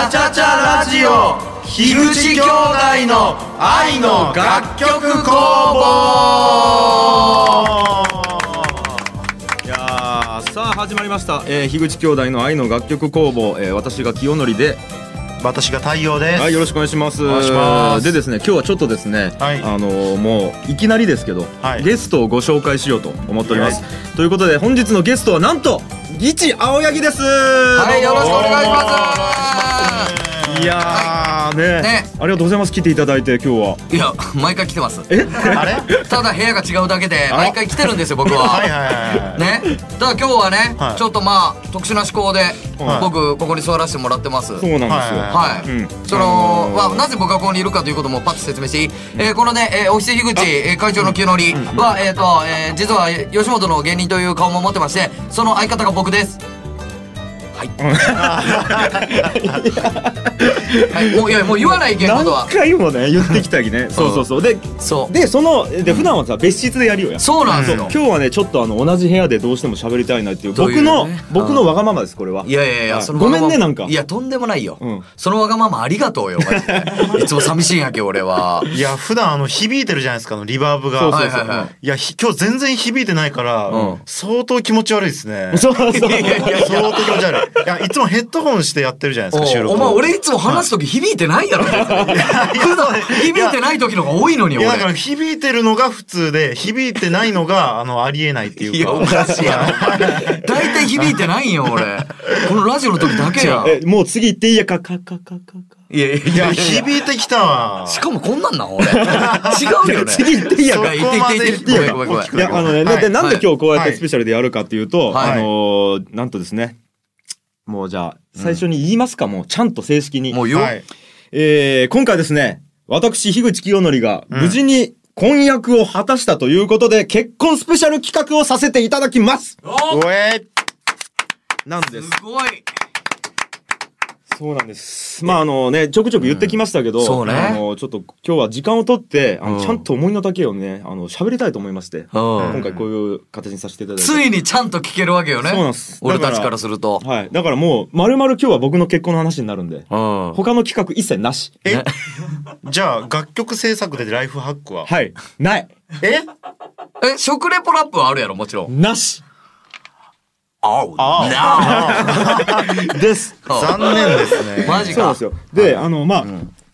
ャチャチャラジオ。樋口兄弟の愛の楽曲工房。いやーさあ始まりました、えー、樋口兄弟の愛の楽曲工房、えー、私が清則で。私が太陽です。はいよろしくお願いします。お願いします。でですね今日はちょっとですね、はい。あのーもういきなりですけど、はい。ゲストをご紹介しようと思っております、はということで本日のゲストはなんとギチ青柳です。はいよろしくお願いしますいやーね。ね。ありがとうございます。来ていただいて今日は。いや毎回来てます。え？あれ？ただ部屋が違うだけで毎回来てるんですよ僕は。はいはいはい。ね。だから今日はね、はい。ちょっとまあ特殊な思考で、はい。僕ここに座らせてもらってます。そうなんですよ、はい、うん。その、まあ、なぜ僕がここにいるかということもパッと説明していい、えーこのね、えー、おひせ樋口、えー会長の清則は、えっ、と、えー実は吉本の芸人という顔も持ってましてその相方が僕ですはい、はい、もういやもう言わないけんことは。何回もね言ってきたきね。そうそうそう。でそう。でそので普段はさ別室でやるよや。そうなんですよ、今日はねちょっとあの同じ部屋でどうしても喋りたいなっていう。僕のうん僕のわがままですこれは。いやいやいや、ごめんねなんか。いや、とんでもないよ。うん。そのわがままありがとうよ。いつも寂しいんやけ、俺は。いや普段あの響いてるじゃないですかリバーブが。そうそうはいはいやひ今日全然響いてないから、うん。相当気持ち悪いですね。そうそう。相当気持ち悪い。いやいつもヘッドホンしてやってるじゃないですか収録。お前、俺いつも話すとき響いてないやろ。普段響いてない時の方が多いのに、いやだから俺。響いてるのが普通で響いてないのが あのありえないっていうか。いや、おかしいやろ。大体響いてないんよ、俺。このラジオの時だけや。えもう次行っていいやかかかかかかいやいやいいややいや。響いてきたわ。しかもこんなんなん、俺。違うよね。次行っていいやそかいや言って言って言ってそこまでごめんごめんごめんいやあのね、なんで今日こうやってはいスペシャルでやるかっていうと、はいあのーなんとですねもうじゃあ最初に言いますか、もうちゃんと正式に。もうよ。はい。えー今回ですね私樋口清則が無事に婚約を果たしたということで、結婚スペシャル企画をさせていただきます。おおえ。なんです。すごい。そうなんです。まああのね、ちょくちょく言ってきましたけど、うんそうねあの、ちょっと今日は時間をとって、あの、うんちゃんと思いの丈をね、あの、喋りたいと思いまして、うん今回こういう形にさせていただいて。ついにちゃんと聞けるわけよね。そうなんです俺たちからすると。はい。だからもう、まるまる今日は僕の結婚の話になるんで、うん。他の企画一切なし。え？ね じゃあ楽曲制作でライフハックは？はい。ない。え？え、食レポラップはあるやろ、もちろん。なし。あうあ です。残念ですね。マジかそうです。よ。で、あの、ま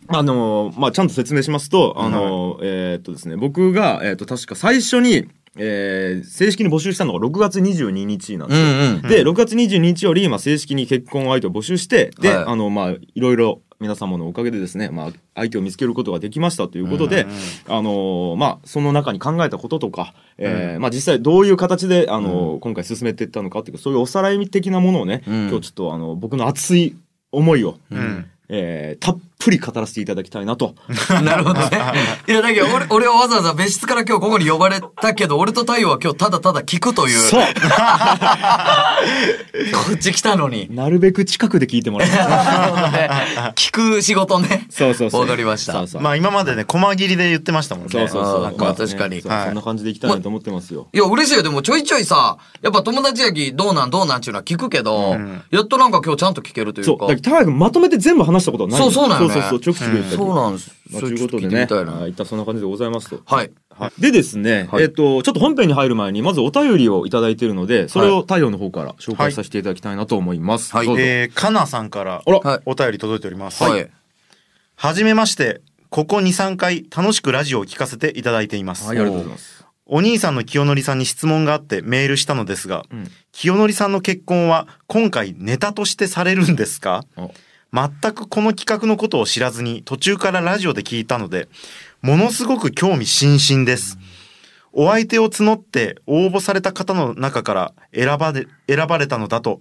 あ、あの、まあ、ちゃんと説明しますと、あの、えーっとですね、僕が、えーっと、確か最初に、えー正式に募集したのが6月22日なんですよ。うんうん。で、6月22日より、まあ、正式に結婚相手を募集して、で、はいあの、まあ、いろいろ皆様のおかげでですね、まあ、相手を見つけることができましたということで、あのーまあ、その中に考えたこととか、えーまあ、実際どういう形で、あのー今回進めていったのかっていうか、そういうおさらい的なものをね、うん。今日ちょっと、あの、僕の熱い思いを、うん。えーたっぷり語らせていただきたいなと。なるほどね。いや、だけど俺、俺はわざわざ別室から今日ここに呼ばれたけど、俺と太陽は今日ただただ聞くという。そう こっち来たのに。なるべく近くで聞いてもらいたい。なるほどね。聞く仕事ね。そうそうそう。わかりましたそうそう。まあ今までね、細切りで言ってましたもんね。そうそうそう。確かにそうはいそんな感じでいきたいなと思ってますよ。いや、嬉しいよ。でもちょいちょいさ、やっぱ友達やきどうなんどうなんっていうのは聞くけど、んやっとなんか今日ちゃんと聞けるといそうう。か。だから、高君まとめて全部話したことはないそうそうなんそうそうそう、ちょくちょくたりそうなんです。まあ、ということでね、いてみたそんな感じでございますと。はい。はいでですね、はいえっと、ちょっと本編に入る前に、まずお便りをいただいているので、それを太陽の方から紹介させていただきたいなと思います。はいどうぞえー、かなさんからお便り届いております。はい。はじめまして。ここ2、3回楽しくラジオを聞かせていただいています。はい、ありがとうございます。お兄さんの清則さんに質問があってメールしたのですが、うん清則さんの結婚は今回ネタとしてされるんですか？あ全くこの企画のことを知らずに途中からラジオで聞いたので、ものすごく興味津々です。お相手を募って応募された方の中から選ばれ、選ばれたのだと、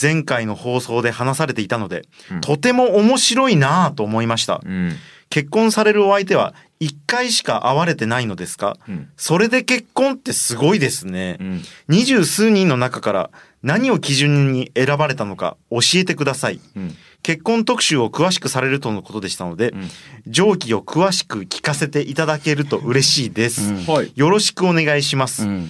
前回の放送で話されていたので、うんとても面白いなぁと思いました。うん。結婚されるお相手は一回しか会われてないのですか？うん。それで結婚ってすごいですねう。ん。二十数人の中から何を基準に選ばれたのか教えてください。うん。結婚特集を詳しくされるとのことでしたので、うん上記を詳しく聞かせていただけると嬉しいです。うんはい。よろしくお願いします。うん。うん。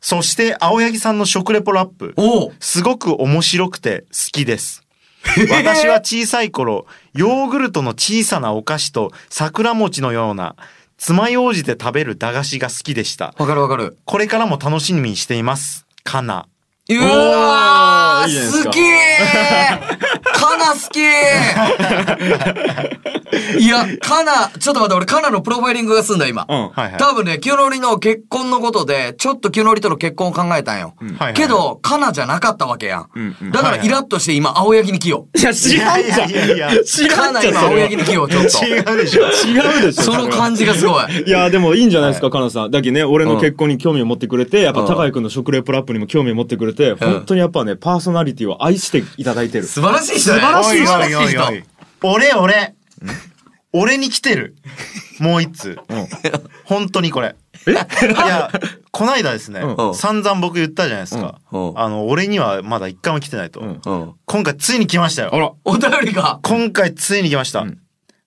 そして、青柳さんの食レポラップ。すごく面白くて好きです。私は小さい頃、ヨーグルトの小さなお菓子と桜餅のような、爪楊枝で食べる駄菓子が好きでした。わかるわかる。これからも楽しみにしています。かな。うわーすか好きーカナ好きーいや、カナ、ちょっと待って、俺カナのプロファイリングが済んだ今。うん。はいはい。多分ね、キュノリの結婚のことで、ちょっとキュノリとの結婚を考えたんよ。はいはいけど、カナじゃなかったわけやん。うんうんだからイラッとして今、青柳に来よう。いや、知らんじゃん。いやいやいやいや知からな今、青んじゃんそれは。柳に来よう、ちょっと。違うでしょ。違うでしょ。その感じがすごい。いや、でもいいんじゃないですか、かなさん。だけどね、俺の結婚に興味を持ってくれて、やっぱ高井くんの食レポラップにも興味を持ってくれて、本当にやっぱね、パーソナリティを愛していただいてる。素晴らしい人ね。素晴らしい素晴らしい人。おいおいおい俺、俺。俺に来てる。もう一通。本当にこれ。いや、こないだですね、うん散々僕言ったじゃないですか。うんうんあの、俺にはまだ一回も来てないと。今回ついに来ましたよ。あら。お便りが。今回ついに来ました。ん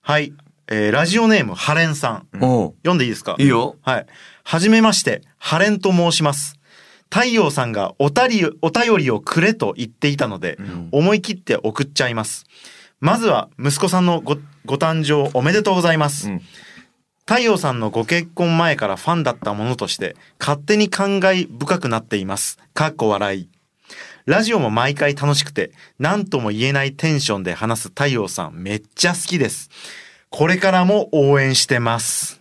はい。えーラジオネーム、ハレンさん。お読んでいいですか？いいよ。はい。はじめまして、ハレンと申します。太陽さんがおたり、お便りをくれと言っていたので、思い切って送っちゃいます。まずは、息子さんのご、ご誕生おめでとうございます。うん太陽さんのご結婚前からファンだったものとして、勝手に感慨深くなっています。かっこ笑い。ラジオも毎回楽しくて、何とも言えないテンションで話す太陽さんめっちゃ好きです。これからも応援してます。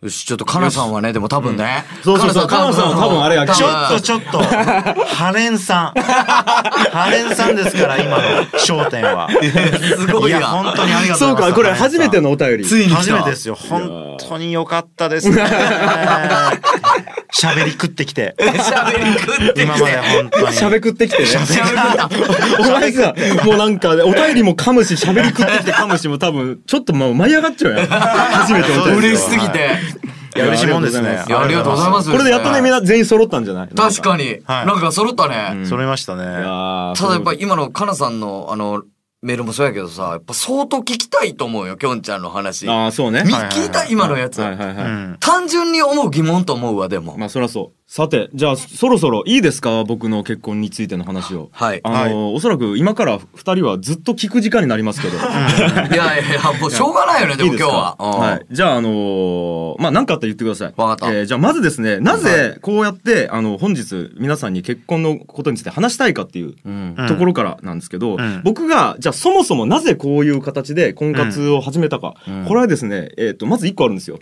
よし、ちょっとカナさんはね、でも多分ね。そうそうそうカナさんは多分あれやちょっとょちょっと、ハレンさん。ハレンさんですから、今の焦点は。すごいいや、な。本当にありがとそううございます。か、これ初めてのお便り。ついに来た。初めてですよ。本当に良かったですね。喋り食ってきて。喋り食ってきて。今まで本当に。しゃべ食ってきてね。喋った。お前さ、もうなんか、お便りも噛むし、喋り食ってきて噛むしも多分、ちょっともう舞い上がっちゃうやん。初めてお便り。嬉しすぎて。いや、嬉しいもんですね。いや、ありがとうございます。これでやっとね、みんな全員揃ったんじゃない？確かに。はいなんか揃ったね。揃いましたね。ただやっぱり今のカナさんのあの、メールもそうやけどさ、やっぱ相当聞きたいと思うよ、きょんちゃんの話。ああ、そうね。みはい聞いた今のやつ。はいはいはい。うん。単純に思う疑問と思うわ、でも。まあそりゃそう。さて、じゃあそろそろいいですか？僕の結婚についての話を。はい。あの、おそらく今から二人はずっと聞く時間になりますけど。いやいやもうしょうがないよね、でも今日はか。はい。じゃあ、あのーまあ、何かあったら言ってください。わかったえーじゃあ、まずですね、なぜ、こうやって、あの、本日、皆さんに結婚のことについて話したいかっていうところからなんですけど、うん僕が、じゃあ、そもそもなぜこういう形で婚活を始めたか。うんこれはですね、えっ、と、まず一個あるんですよ。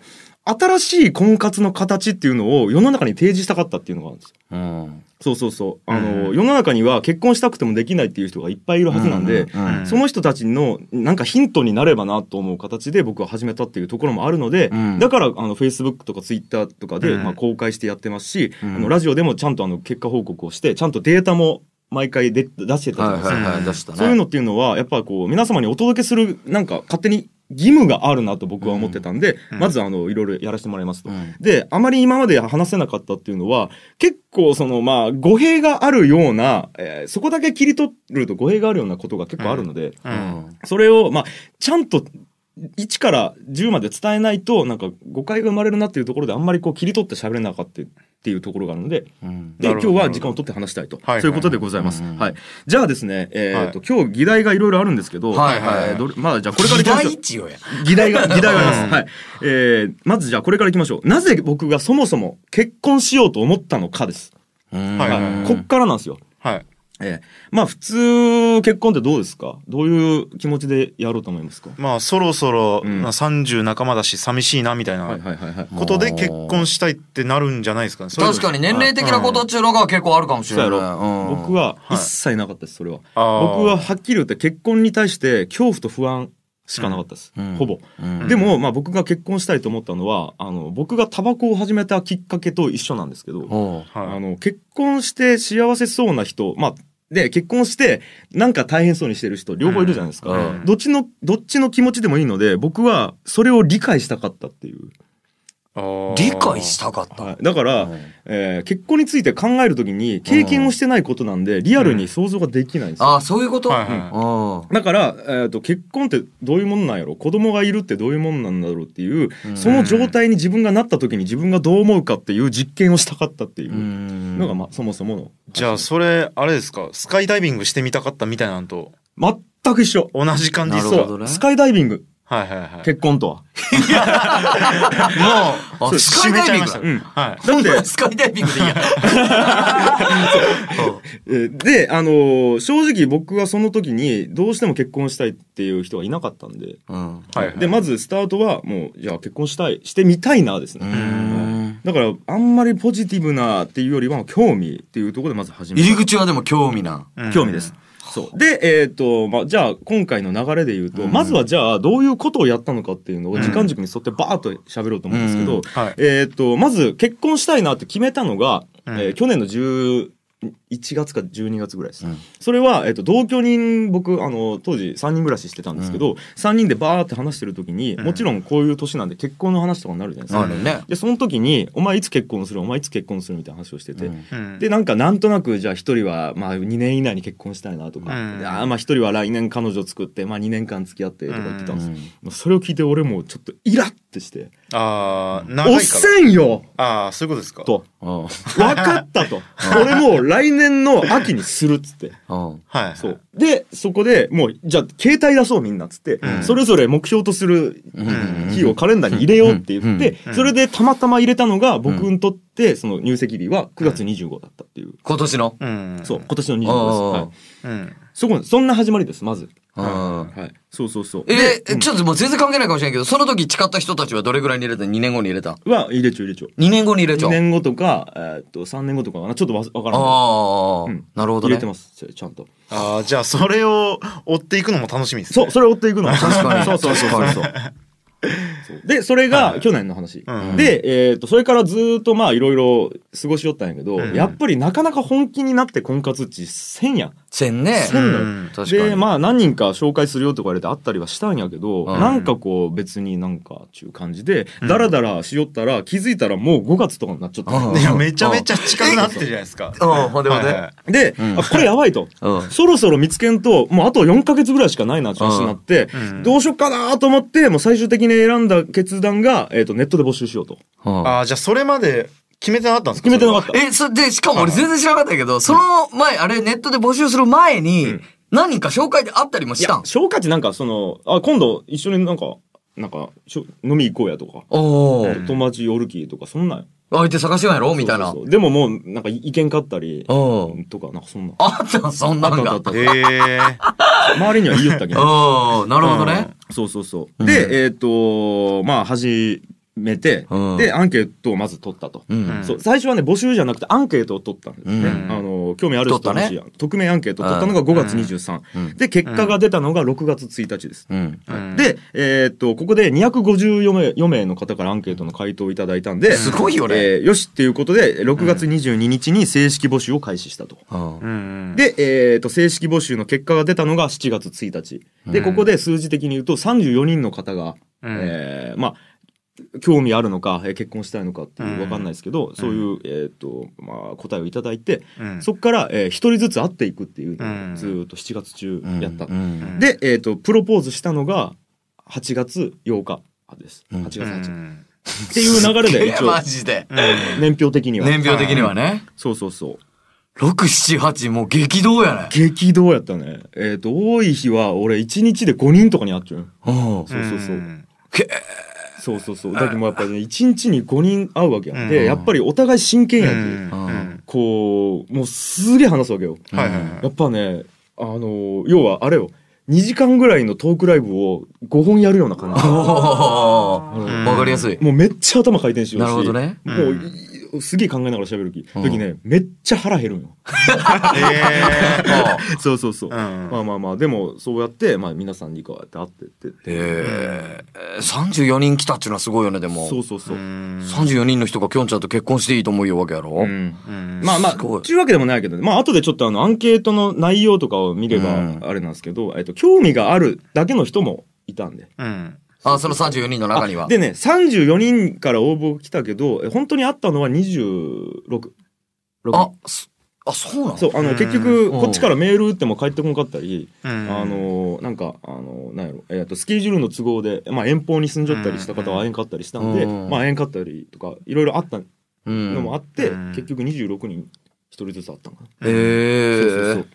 新しい婚活の形っていうのを世の中に提示したかったっていうのがあるんですよ。うん。そうそうそう。あの、うん世の中には結婚したくてもできないっていう人がいっぱいいるはずなんで、うん。うん。その人たちのなんかヒントになればなと思う形で僕は始めたっていうところもあるので、うん。だからあの Facebook とか Twitter とかで、うん。まあ、公開してやってますし、うん。あのラジオでもちゃんとあの結果報告をしてちゃんとデータも毎回で出してたじゃないですか。はいはいはい、出したね。そういうのっていうのはやっぱこう皆様にお届けするなんか勝手に義務があるなと僕は思ってたんで、うんまずあのいろいろやらせてもらいますと。うんで、あまり今まで話せなかったっていうのは、結構そのまあ語弊があるような、えーそこだけ切り取ると語弊があるようなことが結構あるので、う。うんん。それをまあちゃんと1から10まで伝えないとなんか誤解が生まれるなっていうところであんまりこう切り取って喋れなかったっていうところがあるので、うん。で、今日は時間を取って話したいと。はいそういうことでございます。うんはい。じゃあですね、えっ、と、は今日議題がいろいろあるんですけど、はいはいえーどれまあじゃあこれから議いきましょう題一応や。議題が、議題があります。うんはい。えー、まずじゃあこれから行きましょう。なぜ僕がそもそも結婚しようと思ったのかです。はい。こっからなんですよ。はい。えー、まあ普通結婚ってどうですか？どういう気持ちでやろうと思いますか？まあ、そろそろ、うん。まあ30半ばだし、寂しいな、みたいはいなはいはいはい。ことで結婚したいってなるんじゃないですかね？確かに年齢的なことっていうのが結構あるかもしれない。そううん。僕ははい。一切なかったです、それは。あー。僕ははっきり言って結婚に対して恐怖と不安しかなかったです。うんほぼ。うんでも、まあ僕が結婚したいと思ったのは、あの、僕がタバコを始めたきっかけと一緒なんですけど、あの、結婚して幸せそうな人、まあ、で、結婚して、なんか大変そうにしてる人、両方いるじゃないですか。うんどっちの、どっちの気持ちでもいいので、僕はそれを理解したかったっていう。理解したかった。はい、だから、うん。えー結婚について考えるときに経験をしてないことなんで、リアルに想像ができないんですよ。ああ、そういうこと？はいはい。うん。だから、えー、と結婚ってどういうもんなんやろ？子供がいるってどういうもんなんだろうっていう、その状態に自分がなった時に自分がどう思うかっていう実験をしたかったっていううん。のが、まあ、そもそもの。じゃあそれあれですか？スカイダイビングしてみたかったみたいなのと？全く一緒。同じ感じそう。ね。スカイダイビングはいはいはい。結婚とは？もうあスカイダイビング締めちゃいました。うん。はい。ほんまにスカイダイビングでいいや。えーで、あのー正直僕はその時にどうしても結婚したいっていう人がいなかったんで、うん。はいはい。でまずスタートはもうじゃあ結婚したいしてみたいなですね、ん。だからあんまりポジティブなっていうよりは興味っていうところでまず始め入たり口はでも興味な。うん興味です。そう。で、えっ、と、まあ、じゃあ、今回の流れで言うと、うん。まずはじゃあ、どういうことをやったのかっていうのを時間軸に沿ってバーッと喋ろうと思うんですけど、うん。はい。えっ、と、まず結婚したいなって決めたのが、うん。えー去年の11月か12月ぐらいです。うん。それは、えっ、と、同居人、僕、あの、当時3人暮らししてたんですけど、3人でバーって話してる時に、うん。もちろんこういう年なんで結婚の話とかになるじゃないですか。ね。で、その時に、お前いつ結婚する？お前いつ結婚する？みたいな話をしてて、うん。うん。でなんかなんとなくじゃあ一人はまあ2年以内に結婚したいなとか、あーまあ一人は来年彼女作ってまあ2年間付き合ってとか言ってたんです。よ、うんそれを聞いて俺もちょっとイラッてして。ああ「おっせんよ!ああそういうことですか」と。うん「分かった」と「俺もう来年の秋にする」っつって。うん。はいそう。でそこでもうじゃあ携帯出そうみんなっつって、うん。それぞれ目標とするうん。日をカレンダーに入れようって言って、うん。それでたまたま入れたのが僕にとってその入籍日は9月25だったっていう、今年の？うん。そう今年の25です、はい、うんそこそんな始まりですまず。うんはい。そうそうそう。えで、ちょっともう全然関係ないかもしれないけど、その時誓った人たちはどれぐらいに入れた ?2 年後に入れた。は入れちゃう入れちゃう ?2 年後に入れちゃ2う。年後とか、えーっと3年後とかかな。ちょっとわわからないああ、うん。なるほどね。入れてますちゃんと。ああじゃあそれを追っていくのも楽しみですね。そうそれを追っていくの。確かに。そうそうそうそう。そうそうでそれが去年の話、うんで、えーっとそれからずーっとまあいろいろ過ごしよったんやけど、うん。やっぱりなかなか本気になって婚活っちせんや。んせんね。せんのよ。うん。確かに。でまあ何人か紹介するよとか言われて会ったりはしたんやけど、うん。なんかこう別になんかちゅう感じで、ダラダラしよったら気づいたらもう5月とかになっちゃった。のうん。いやめちゃめちゃ近くなってるじゃないですか。うん、ほんでほんで。はいはいで、うん。あこれやばいと。うん。そろそろ見つけんと、もうあと4ヶ月ぐらいしかないなって話になって、うん。どうしよっかなと思って、もう最終的に選んだ決断が、えっ、と、ネットで募集しようと。うんああじゃあそれまで決めてなかったんですか？決めてなかった。え、そで、しかも俺全然知らなかったけど、その前、あれネットで募集する前に、何人か紹介であったりもいしたん、や消化値なんかその、あ、今度一緒になんか、なんか、しょ飲み行こうやとか、おお、友達おるきとか、そんなん。よ相手探しようやろ？みたいな。そうそうそうでももう、なんか意見かったり、うん。とか、なんかそんな。あった？そんなんが。へえ周りには言いよったけど。うん、なるほどね。そうそうそう。うんで、えっ、と、まあ、始めて、うんで、アンケートをまず取ったと。最初はね募集じゃなくてアンケートを取ったんですね、うんあの興味ある人取ったね。の匿名アンケートを取ったのが5月23、うん。で結果が出たのが6月1日です、うん。うんで、えーっとここで254名 ,4 名の方からアンケートの回答をいただいたんですごいよね。えーよしっていうことで6月22日に正式募集を開始したと。うん。うんで、えーっと正式募集の結果が出たのが7月1日。で、うん。ここで数字的に言うと34人の方が、うん。えーまあ興味あるのか、えー結婚したいのかっていううん分かんないですけど、そういう、えーっとまあ、答えをいただいて、うんそこから、えー一人ずつ会っていくっていうのうんをずーっと7月中やった。うん。で、えーっとプロポーズしたのが8月8日です。うん8月う8日。んっていう流れで 一応マジで。年表的には。年表的にはね。そうそうそう。6、7、8、もう激動やね。激動やったね。えっ、と、多い日は俺1日で5人とかに会っちゃう。うん。そうそうそう。んけそうそうそう。だけどもうやっぱりね、1日に5人会うわけやん。うんで、やっぱりお互い真剣やんうんこう、もうすげえ話すわけよ。やっぱね、あの要はあれよ、2時間ぐらいのトークライブを5本やるような感じ。わかりやすい。もうめっちゃ頭回転しようし。なるほどね。もうすげえ考えながら喋る時、うん時ね、めっちゃ腹減るんよ。へ そうそうそう。えうんまあまあまあ、でもそうやって、まあ皆さんにこうやって会ってって。ええ、34人来たっていうのはすごいよね、でも。そうそうそう。うん34人の人がきょんちゃんと結婚していいと思うよわけやろ、うんうんまあまあ、すごいっていうわけでもないけどね。まあ後でちょっとあの、アンケートの内容とかを見ればうん、あれなんですけど、えっと、興味があるだけの人もいたんで。うんあ、その34人の中には。でね、34人から応募来たけど、え本当にあったのは26。6あ、そあ、そうなの？そう、あの、うん。結局、うん。こっちからメール打っても帰ってこなかったり、うん。あの、なんか、あの、なんやろ、えっ、と、スケジュールの都合で、まあ、遠方に住んじゃったりした方は会えんかったりしたんで、うん。まあ、会えんかったりとか、いろいろあったうん。のもあって、うん。結局26人、一人ずつあったのかな。へえ。そうそうそう。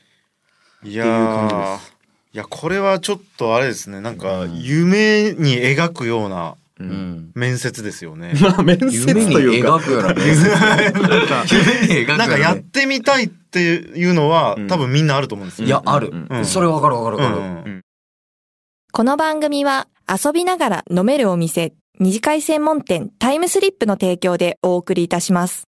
いやっていう感じーですいやこれはちょっとあれですねなんか夢に描くようなうん。面接ですよね。まあ、面接夢にというか描、くような面接。なんか夢に描くようなんかやってみたいっていうのは、うん多分みんなあると思うんですよ。いや、あるそれわかるわかるわかる。うんこの番組は遊びながら飲めるお店、二次会専門店タイムスリップの提供でお送りいたします。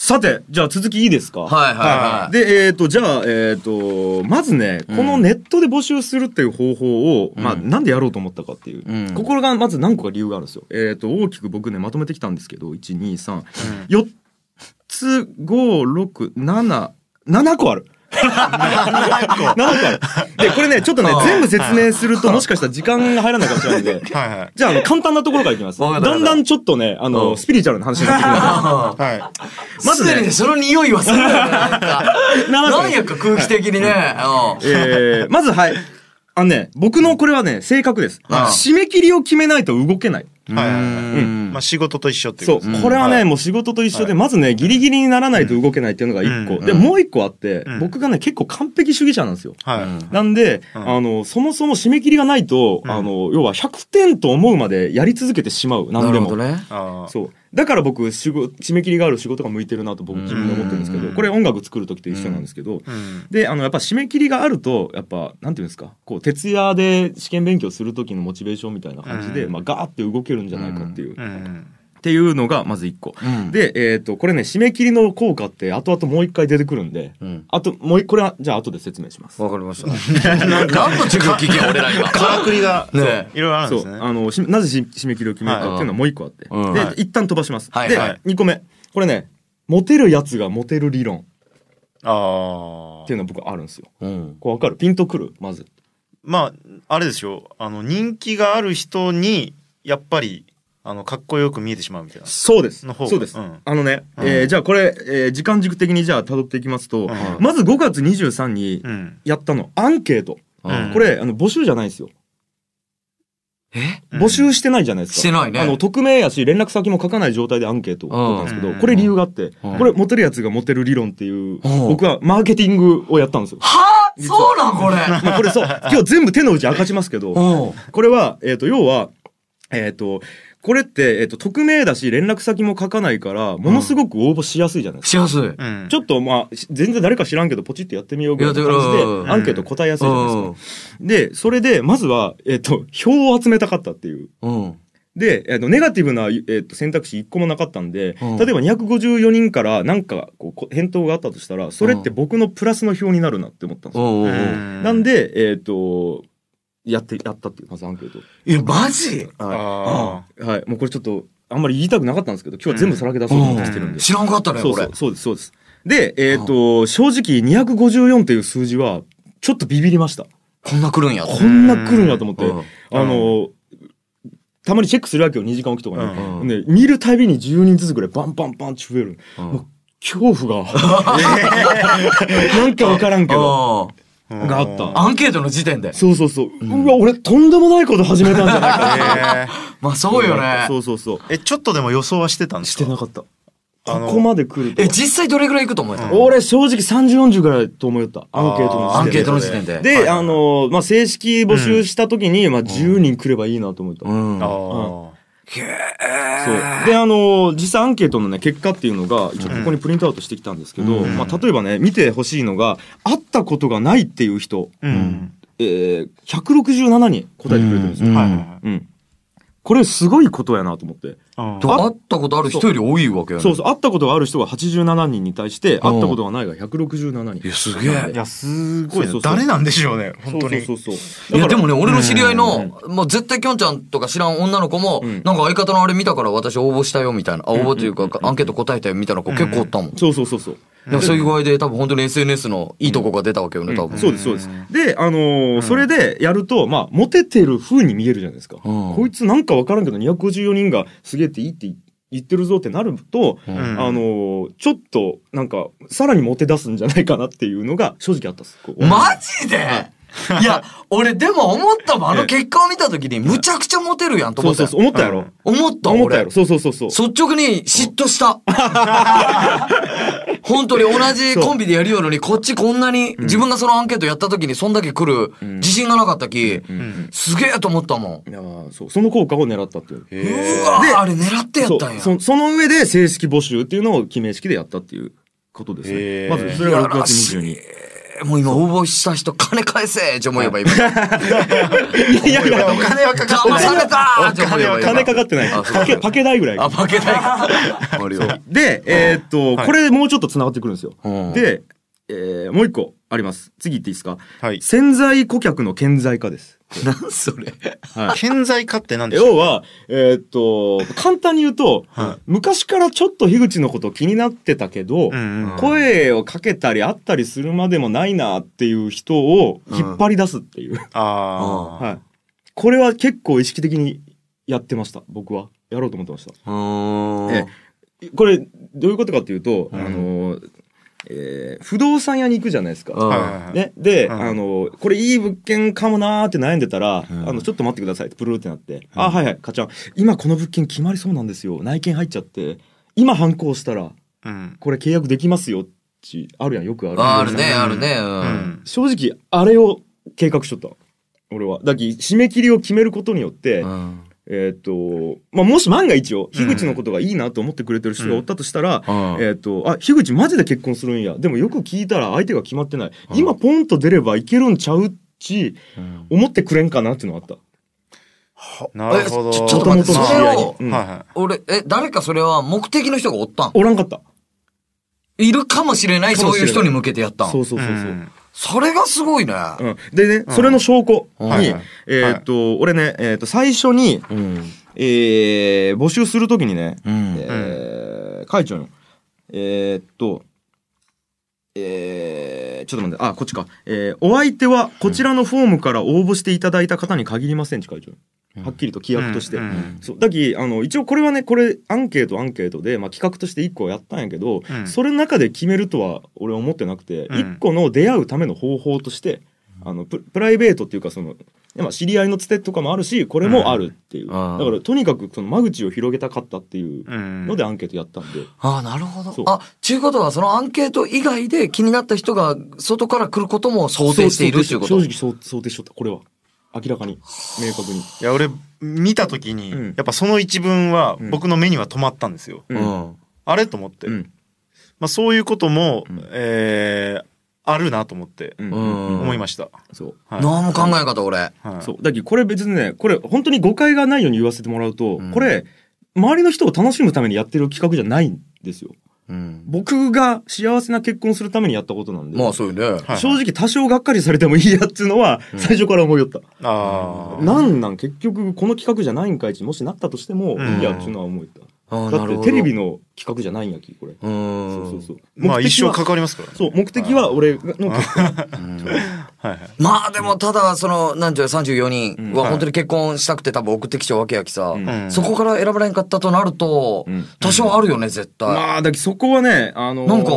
さて、じゃあ続きいいですか？はいはいはい。で、えっ、と、じゃあ、えっ、と、まずね、このネットで募集するっていう方法を、まあ、なんでやろうと思ったかっていう。うんここが、まず何個か理由があるんですよ。えっ、と、大きく僕ね、まとめてきたんですけど、1、2、3、4つ、5、6、7、7個ある。7個ある。で、これね、ちょっとね全部説明すると、もしかしたら時間が入らないかもしれないんで、はいはい。じゃあ、簡単なところからいきます。だんだんちょっとね、あうの、んスピリチュアルな話になってくる。はまずその匂いはする。なんか、7やか空気的にね。うんえー、まずはい。あのね、僕のこれはね、正確です。締め切りを決めないと動けない。い。はいはいはい。うんまあ仕事と一緒っていうそうことですね。。これはね、いもう仕事と一緒で、まずね、ギリギリにならないと動けないっていうのが一個。うんで、もう一個あってうん、僕がね、結構完璧主義者なんですよ。はい。なんで、うんあの、そもそも締め切りがないと、うんあの、要は100点と思うまでやり続けてしまう。何でも。なるほどね。ああ。そう。だから僕、仕事、締め切りがある仕事が向いてるなと僕自分で思ってるんですけど、うん。これ音楽作る時と一緒なんですけど、うん。で、あの、やっぱ締め切りがあると、やっぱ、なんていうんですか、こう、徹夜で試験勉強する時のモチベーションみたいな感じで、うん。まあ、ガーって動けるんじゃないかっていう、っうん。ていうのが、まず一個。うん、で、えっ、と、これね、締め切りの効果って、後々もう一回出てくるんで、うん。あと、もう一これは、じゃあ後で説明します。わかりました。何の授業聞けよ、俺ら今。からくりが、ねいろいろあるんそう、ですね。あの、しなぜし締め切りを決めるかっていうのはもう一個あって。うんで、はい一旦飛ばします。で、はいはい二個目。これね、モテるやつがモテる理論っああていう。のは僕あるんですよ。うん。これわかる？ピンとくる？まず。まあ、あれですよ。あの、人気がある人に、やっぱり、あの、かっこよく見えてしまうみたいな。そうです。の方がそうです。うんあのね、うんえーじゃあこれ、えー時間軸的にじゃあ辿っていきますと、うんまず5月23にうん。やったの、アンケート。うんこれ、あの、募集じゃないんですよ。え？うん募集してないじゃないですか。してないねあの、匿名やし、連絡先も書かない状態でアンケートを取ったんですけど、うんこれ理由があって、うんこれ、モテるやつがモテる理論っていう、うん僕はマーケティングをやったんですよ。は？ぁそうなん？これ。まあこれそう、今日全部手の内明かしますけど、うん。これは、えっ、と、要は、えっ、と、これって、えっ、と、匿名だし、連絡先も書かないから、ものすごく応募しやすいじゃないですか。しやすい。うん。ちょっとまあ、し全然誰か知らんけど、ポチってやってみようぐらいの感じで、アンケート答えやすいじゃないですか。うんで、それで、まずは、えっ、と、票を集めたかったっていう。うん。で、えっ、と、ネガティブな、えっ、と、選択肢一個もなかったんで、うん例えば254人からなんか、こう返答があったとしたら、それって僕のプラスの票になるなって思ったんですよ。なん、で、えっ、と、やって、やったっていう、まずアンケート。え、マジ？あはい。もうこれちょっと、あんまり言いたくなかったんですけど、今日は全部さらけ出そうと思ってしてるんで。知らんかったね、これそうです、そうです。で、えっ、と、正直254っていう数字は、ちょっとビビりました。こんな来るんやと。こんな来るんやと思って。うんあの、たまにチェックするわけよ、2時間起きとかね。うんで、見るたびに10人ずつぐらいバンバンバンって増える。恐怖が。なんかわからんけど。あがあったあアンケートの時点で。そうそうそう。うわ、俺とんでもないこと始めたんじゃないか あ。えまあそうよね。そうそうそう。ーえ、ちょっとでも予想はしてたんですか？してなかった。ここまで来るとえ、。実際どれぐらいいくと思えたうん俺正直30、40ぐらいと思った。アンケートの時点で。アンケートの時点で。で、はいあの、まあ、正式募集した時に、まあ、10人来ればいいなと思った。うん。あへそう。え。で、あの、実際アンケートのね、結果っていうのが、一応ここにプリントアウトしてきたんですけど、うんまあ、例えばね、見てほしいのが、会ったことがないっていう人、あ。うん。えー、167人答えてくれてるんですよ。うんはいはいはい。うん。これすごいことやなと思って。うんでも会ったことある人より多いわけよね。そうそう、会ったことがある人が87人に対して、会ったことがないが167人。いや、すげえい。や、すごいねそうそうそう誰なんでしょうね、本当に。そうそうそうそう。いや、でもね、ね、俺の知り合いの、もう絶対きょんちゃんとか知らん女の子も、んなんか相方のあれ見たから私応募したよみたいな、あ応募というか、アンケート答えたよみたいな子結構おったもん。そうそうそうそう。なんかそういう具合で多分本当に SNS のいいとこが出たわけよね、多分。そうです、そうです。で、あのーそれでやると、まあ、モテてる風に見えるじゃないですか。うんこいつなんかわからんけど、254人がすげえっていいって言ってるぞってなると、んあのーちょっと、なんか、さらにモテ出すんじゃないかなっていうのが正直あったっす。マジで？いや、俺でも思ったもん、あの結果を見た時にむちゃくちゃモテるやんと思ったよそうそうそう、思ったやろ。思った俺思ったやろ。そうそうそうそう。率直に嫉妬した。本当に同じコンビでやるように、こっちこんなに、自分がそのアンケートやった時にそんだけ来る自信がなかったき、すげえと思ったもん。いやーそう、その効果を狙ったっていう。うわあれ狙ってやったんや。そうそその上で正式募集っていうのを記名式でやったっていうことですね。まず、それが6月22日。もう今応募した人金返せって思えば今。いやいやいや、お金はかかってない。騙されたって思えば今金かかってない。パケ、パケ代ぐらい。あ、負けない か。で、えーっと、はいこれもうちょっと繋がってくるんですよ。うんで、えーもう一個あります。次言っていいですか？はい。潜在顧客の顕在化です。なんそれ？はい。顕在化って何でしょう？要は、えーっと、簡単に言うと、はい昔からちょっと樋口のこと気になってたけど、うんうん。声をかけたり会ったりするまでもないなっていう人を引っ張り出すっていう。ああ。はい。これは結構意識的にやってました。僕は。やろうと思ってました。うーん。えこれ、どういうことかっていうと、うんあの、えー不動産屋に行くじゃないですか。ね、で、うんあの、これいい物件かもなーって悩んでたら、うんあの、ちょっと待ってくださいってプルルってなって、あ、はいはい、かちゃん、今この物件決まりそうなんですよ。内見入っちゃって、今反抗したら、うん。これ契約できますよって、あるやん、よくある。ああるね、あるね。う。うんん。正直、あれを計画しとった。俺は。だき、締め切りを決めることによって、うん。えっ、と、まあ、もし万が一を、樋口のことがいいなと思ってくれてる人がおったとしたら、うんえっ、と、あ、樋口マジで結婚するんや。でもよく聞いたら相手が決まってない。今ポンと出ればいけるんちゃうっち、思ってくれんかなっていうのがあった。なるほど。えちょちょっと待って、それをうんはいはい。俺、え、誰かそれは目的の人がおったん？おらんかった。いるかもしれない、そういう人に向けてやったんそうそうそうそう。んそれがすごいね。うん、でね、それの証拠に、はいはいえっ、と、俺ね、えっ、と、最初に、うん。えー、募集するときにね、うん。えー、会長よ。えーっと、えー、ちょっと待って、あ、こっちか。えー、お相手はこちらのフォームから応募していただいた方に限りませんち、会長。はっきりと規約として。うんうんそう。だき、あの、一応これはね、これ、アンケートアンケートで、まあ、企画として一個やったんやけど、うん。それの中で決めるとは俺は思ってなくて、うん。一個の出会うための方法として、あのププライベートっていうかその、まあ、知り合いのつてとかもあるしこれもあるっていう、うんだからとにかくその間口を広げたかったっていううん。のでアンケートやったんで、ああ、なるほど。あ、ちゅうことは、そのアンケート以外で気になった人が外から来ることも想定しているっていうこと？正直想定しとったこれは明らかに明確に、いや、俺、見たときに、うん。やっぱその一文はうん。僕の目には止まったんですよ。ううんん。あれ？と思って。うん。まあそういうことも、うん。えー、あるなと思ってうんうん。思いました。そう。はい。何も考えんかった、俺。はい。そう。だけどこれ別にねこれ本当に誤解がないように言わせてもらうと、うん。これ周りの人を楽しむためにやってる企画じゃないんですようん。僕が幸せな結婚するためにやったことなんで、まあ、そうよね。はい正直多少がっかりされてもいいやっていうのは最初から思いよった、ああ。なんなん結局この企画じゃないんかいちもしなったとしても、うんいやっていうのは思いよっただ。ってテレビの企画じゃないんやきこれ、う。そうんそうそうまあ一生関わりますからね。そう目的は俺の結婚うん はいはい。まあでも、ただ、その、なんていうの34人うんは本当に結婚したくて多分送ってきちゃうわけやきさ、そこから選ばれんかったとなるとうん、多少あるよね、絶対。まあだけどそこはねあのーなんか、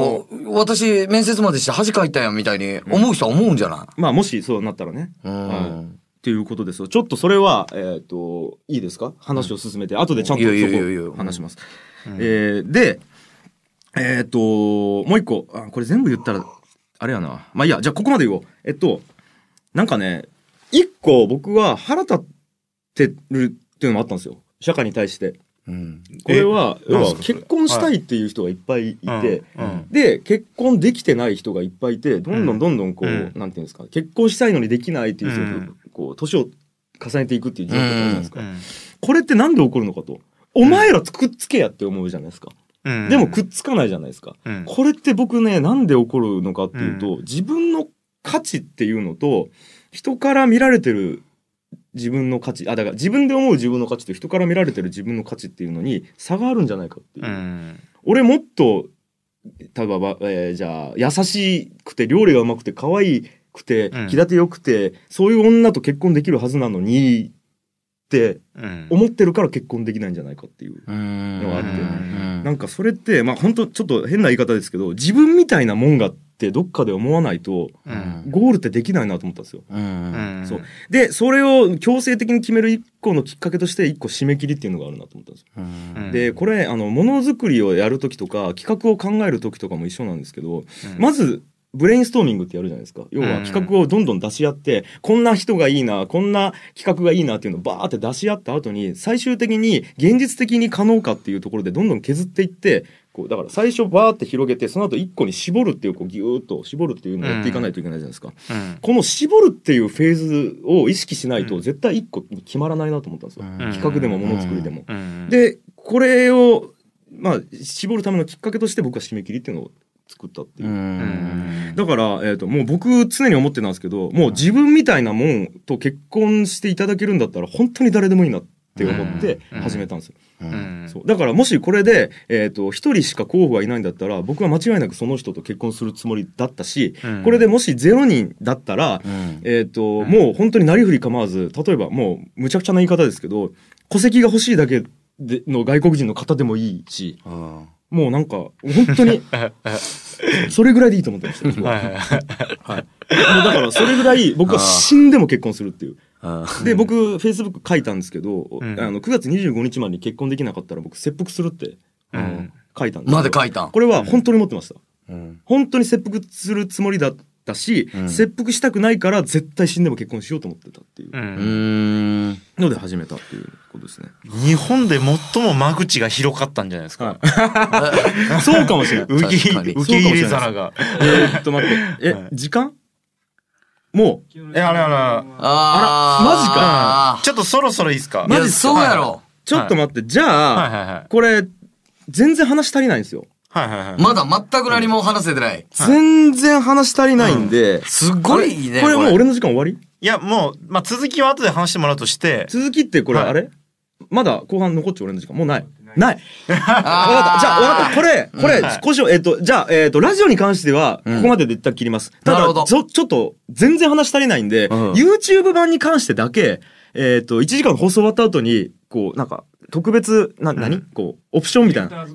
私、面接までして恥かいたやんみたいに思う人は思うんじゃない？まあもしそうなったらねうん。はいっていうことですよ。ちょっとそれはえっ、といいですか？話を進めて、後でちゃんといそこ話します、えーでえっ、ともう一個。あこれ全部言ったらあれやな。まあいいやじゃあここまで言おう。えっとなんかね一個僕は腹立ってるっていうのもあったんですよ。社会に対して。うん。これは要は結婚したいっていう人がいっぱいいて、うん。うん。で結婚できてない人がいっぱいいてどんどんどんどんこう、うん。なんていうんですか？結婚したいのにできないっていう人が、うんこう年を重ねていくっていう状況じゃないですか、うん。これってなんで起こるのかと。お前らくっつけやって思うじゃないですか。うん。でもくっつかないじゃないですか。うん。これって僕ね、なんで起こるのかっていうと、自分の価値っていうのと、人から見られてる自分の価値、あ、だから自分で思う自分の価値と人から見られてる自分の価値っていうのに差があるんじゃないかっていう。うん。俺もっと、例えば、えーじゃあ、優しくて、料理がうまくて、可愛くてうん、気立てよくて、そういう女と結婚できるはずなのに、ってうん。思ってるから結婚できないんじゃないかっていう。うんのがあって。うん。なんかそれって、まあ本当ちょっと変な言い方ですけど、自分みたいなもんがってどっかで思わないと、うん。ゴールってできないなと思ったんですよ。そう。で、それを強制的に決める一個のきっかけとして、一個締め切りっていうのがあるなと思ったんですよ。うん。で、これ、あの、ものづくりをやるときとか、企画を考えるときとかも一緒なんですけど、まず、ブレインストーミングってやるじゃないですか。要はうん企画をどんどん出し合って、こんな人がいいな、こんな企画がいいなっていうのをバーって出し合った後に、最終的に現実的に可能かっていうところでどんどん削っていって、こう、だから最初バーって広げて、その後一個に絞るっていう、こうギューッと絞るっていうのをやっていかないといけないじゃないですか。うんこの絞るっていうフェーズを意識しないと絶対一個に決まらないなと思ったんですよ。企画でもものづくりでも。うんで、これを、まあ、絞るためのきっかけとして僕は締め切りっていうのを作ったっていう。ん。だから、えっ、と、もう僕常に思ってたんですけど、もう自分みたいなもんと結婚していただけるんだったら本当に誰でもいいなって思ってうん。始めたんですよ。うん。そう。だからもしこれで、えっ、と、一人しか候補がいないんだったら、僕は間違いなくその人と結婚するつもりだったし、うん。これでもしゼロ人だったら、えっ、と、もう本当になりふり構わず、例えばもうむちゃくちゃな言い方ですけど、戸籍が欲しいだけでの外国人の方でもいいし、もうなんか、本当に、それぐらいでいいと思ってました僕は。はいはいはい。もうだから、それぐらい、僕は死んでも結婚するっていう。で、僕、フェイスブック書いたんですけど、んあの、9月25日までに結婚できなかったら僕、切腹するって、うん書いたんですなんで書いたん？これは本当に思ってました。本当に切腹するつもりだったし、切腹したくないから絶対死んでも結婚しようと思ってたっていううんうんので始めたっていうことですね。日本で最も間口が広かったんじゃないですか。そうかもしれない。受け 入れ皿が。えーっと待って。え、はい時間？もえ、あれあれああーマジかれ。ちょっとそろそろいいですか？いやそうやろう、ちょっと待って。じゃあ、はいはいはい。これ、全然話足りないんですよ。はいはいはい。まだ全く何も話せてない。全然話足りないんで。すっごいいいね。これもう俺の時間終わり？いや、もう、まあ、続きは後で話してもらうとして、続きってこれはいあれ？まだ後半残っちゃう俺の時間？もうない。ない。わかあった。じゃあ、わかった。これ、これはい、少し、えっと、じゃあ、えっと、ラジオに関しては、ここまでで一旦切ります。ただなるほど、ちょ、ちょっと、全然話足りないんで、うん YouTube 版に関してだけ、えっと、1時間放送終わった後に、こう、なんか、特別、な、何？こう、オプションみたいな。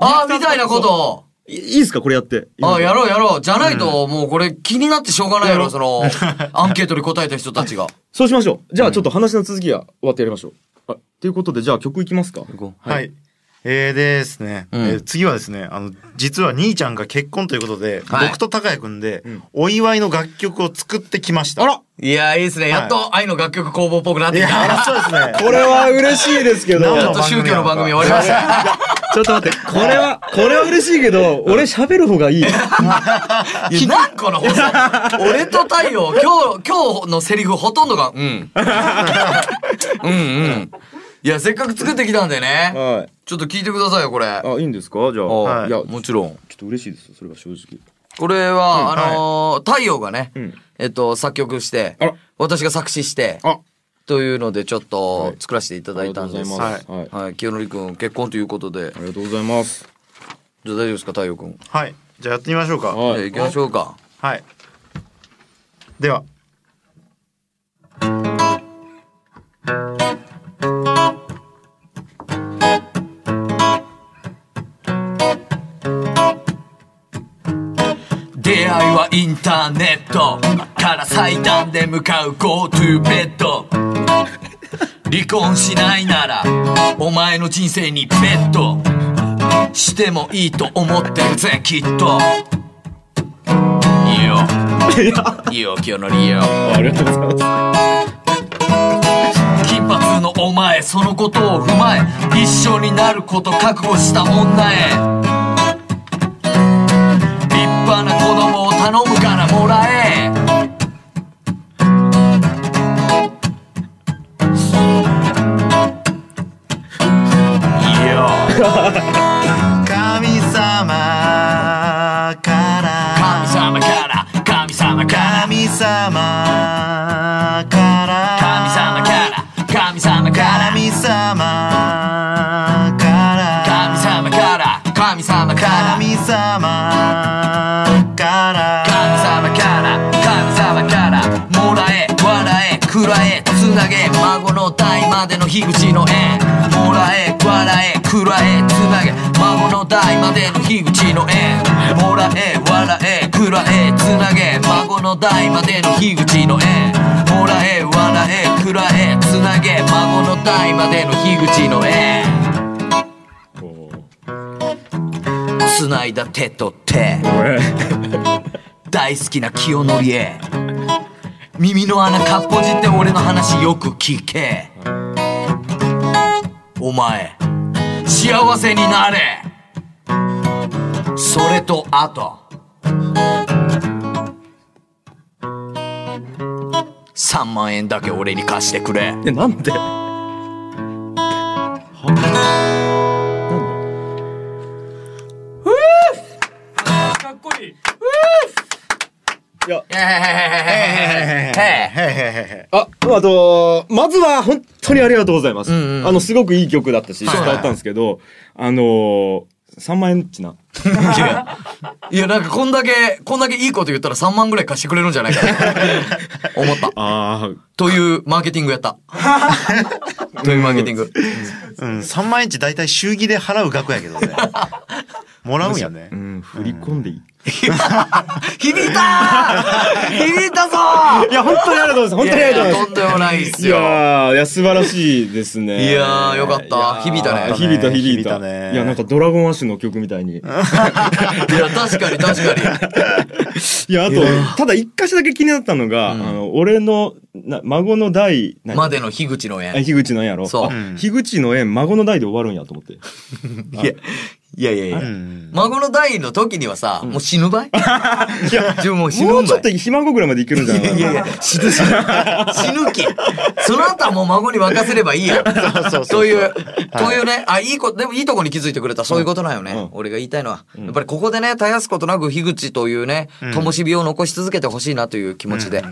あーみたいなこといいいですかこれやって。あ、やろうやろう。じゃないと、もうこれ気になってしょうがないやろ、その、アンケートに答えた人たちが。そうしましょう。じゃあ、ちょっと話の続きは終わってやりましょう。あ、ということで、じゃあ曲いきますかはい。えーですね、うんえー次はですね、あの、実は兄ちゃんが結婚ということで、はい僕と高谷くんでん、お祝いの楽曲を作ってきました。あらいや、いいですね。やっと愛の楽曲工房っぽくなってきた。そうですね。これは嬉しいですけど。何のやっと宗教の番組終わりました。ちょっと待って、これは、これは嬉しいけど、俺喋る方がいい。いや、なんこの放送。俺と太陽、今日、今日のセリフほとんどが、うん。うんうん。いや、せっかく作ってきたんでね。はい。ちょっと聞いてくださいよ、これ。あ、いいんですか？じゃあ。はいいや、もちろん。ちょっと嬉しいですよそれは正直。これは、あのー太陽がね、うんえっと、作曲してあら、私が作詞して、あというので、ちょっはいと作らせていただいたんです。ありがとうございます。はい。はい、清則くん、結婚ということで、ありがとうございます。じゃあ大丈夫ですか、太陽くん。はい。じゃあやってみましょうか。じゃはい。あ行きましょうか。はい。では。出会いはインターネットから祭壇で向かう GoTo ベッド離婚しないならお前の人生にベットしてもいいと思ってるぜきっといいよいいよ清則いいよありがとうございます。金髪のお前そのことを踏まえ一緒になること覚悟した女へ立派な子供を頼むか神様から。神様から。神様から。神様から。神様から。神様から。神様から。神様から。神様から。神様らえつなげ孫の代までの樋口の縁。もらえ笑えくらえつなげ。孫の代までの樋口の縁。もらえ笑えくらえつなげ。孫の代までの樋口の縁。もらえ笑えくらえつなげ。孫の代までの樋口の縁。つないだ手と手。大好きな清則へ耳の穴かっぽじって俺の話よく聞け。お前幸せになれ。それとあと。3万円だけ俺に貸してくれ。えなんで？かっこいいいや。へへへへへへあ、あと、まずは本当にありがとうございます。んうんあの、すごくいい曲だったし、伝わったんですけど、あのー、3万円っちな。いや、なんかこんだけ、こんだけいいこと言ったら3万ぐらい貸してくれるんじゃないかな。思った。あというマー。ケティングやった。というマー。ケティング。うん、3万円値大体祝儀で払う額やけどね。もらうんやね、う。ん、振り込んでいい。響いたー響いたぞーいや、本当にありがとうございます。本当にありがとうございます。とんでもないっすいやいや、素晴らしいですね。いやーよかった響いたね響いた、響いた。いや、なんかドラゴンアッシュの曲みたいに。いや、確かに確か いや、あと、ただ一箇所だけ気になったのが、うんあの、俺の、な孫の代、までの樋口のあ縁。樋口の縁やろ？そうあ樋口の縁、孫の代で終わるんやと思って。いや、いやいやいや。うん。孫の代の時にはさ、もう死ぬばい？いや、自分もう死ぬもうちょっとひ孫ぐらいまでいけるんじゃない。いやいや、死ぬ死ぬ。死ぬ気。その後はもう孫に任せればいいや。そういう、というね、あ、いいこと、でもいいとこに気づいてくれた。そういうことなんよね。うん俺が言いたいのは。やっぱりここでね、絶やすことなく樋口というね、灯火を残し続けてほしいなという気持ちで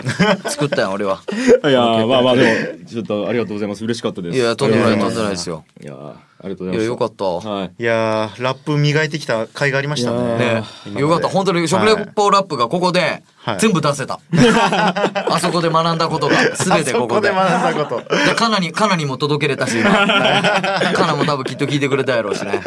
作ったよ、俺は。いやーまあまあでも、ちょっとありがとうございます。嬉しかったです。いや、とんでもない、とんでもないですよ。いやーありがとうございます。いや、よかった。はい。いやー、ラップ磨いてきた甲斐がありましたね。ねよかった。本当に食レポラップがここではい全部出せた。あそこで学んだことが全てここで。あそこで学んだこと。でカナに、カナにも届けれたし、今。カナも多分きっと聞いてくれたやろうしね。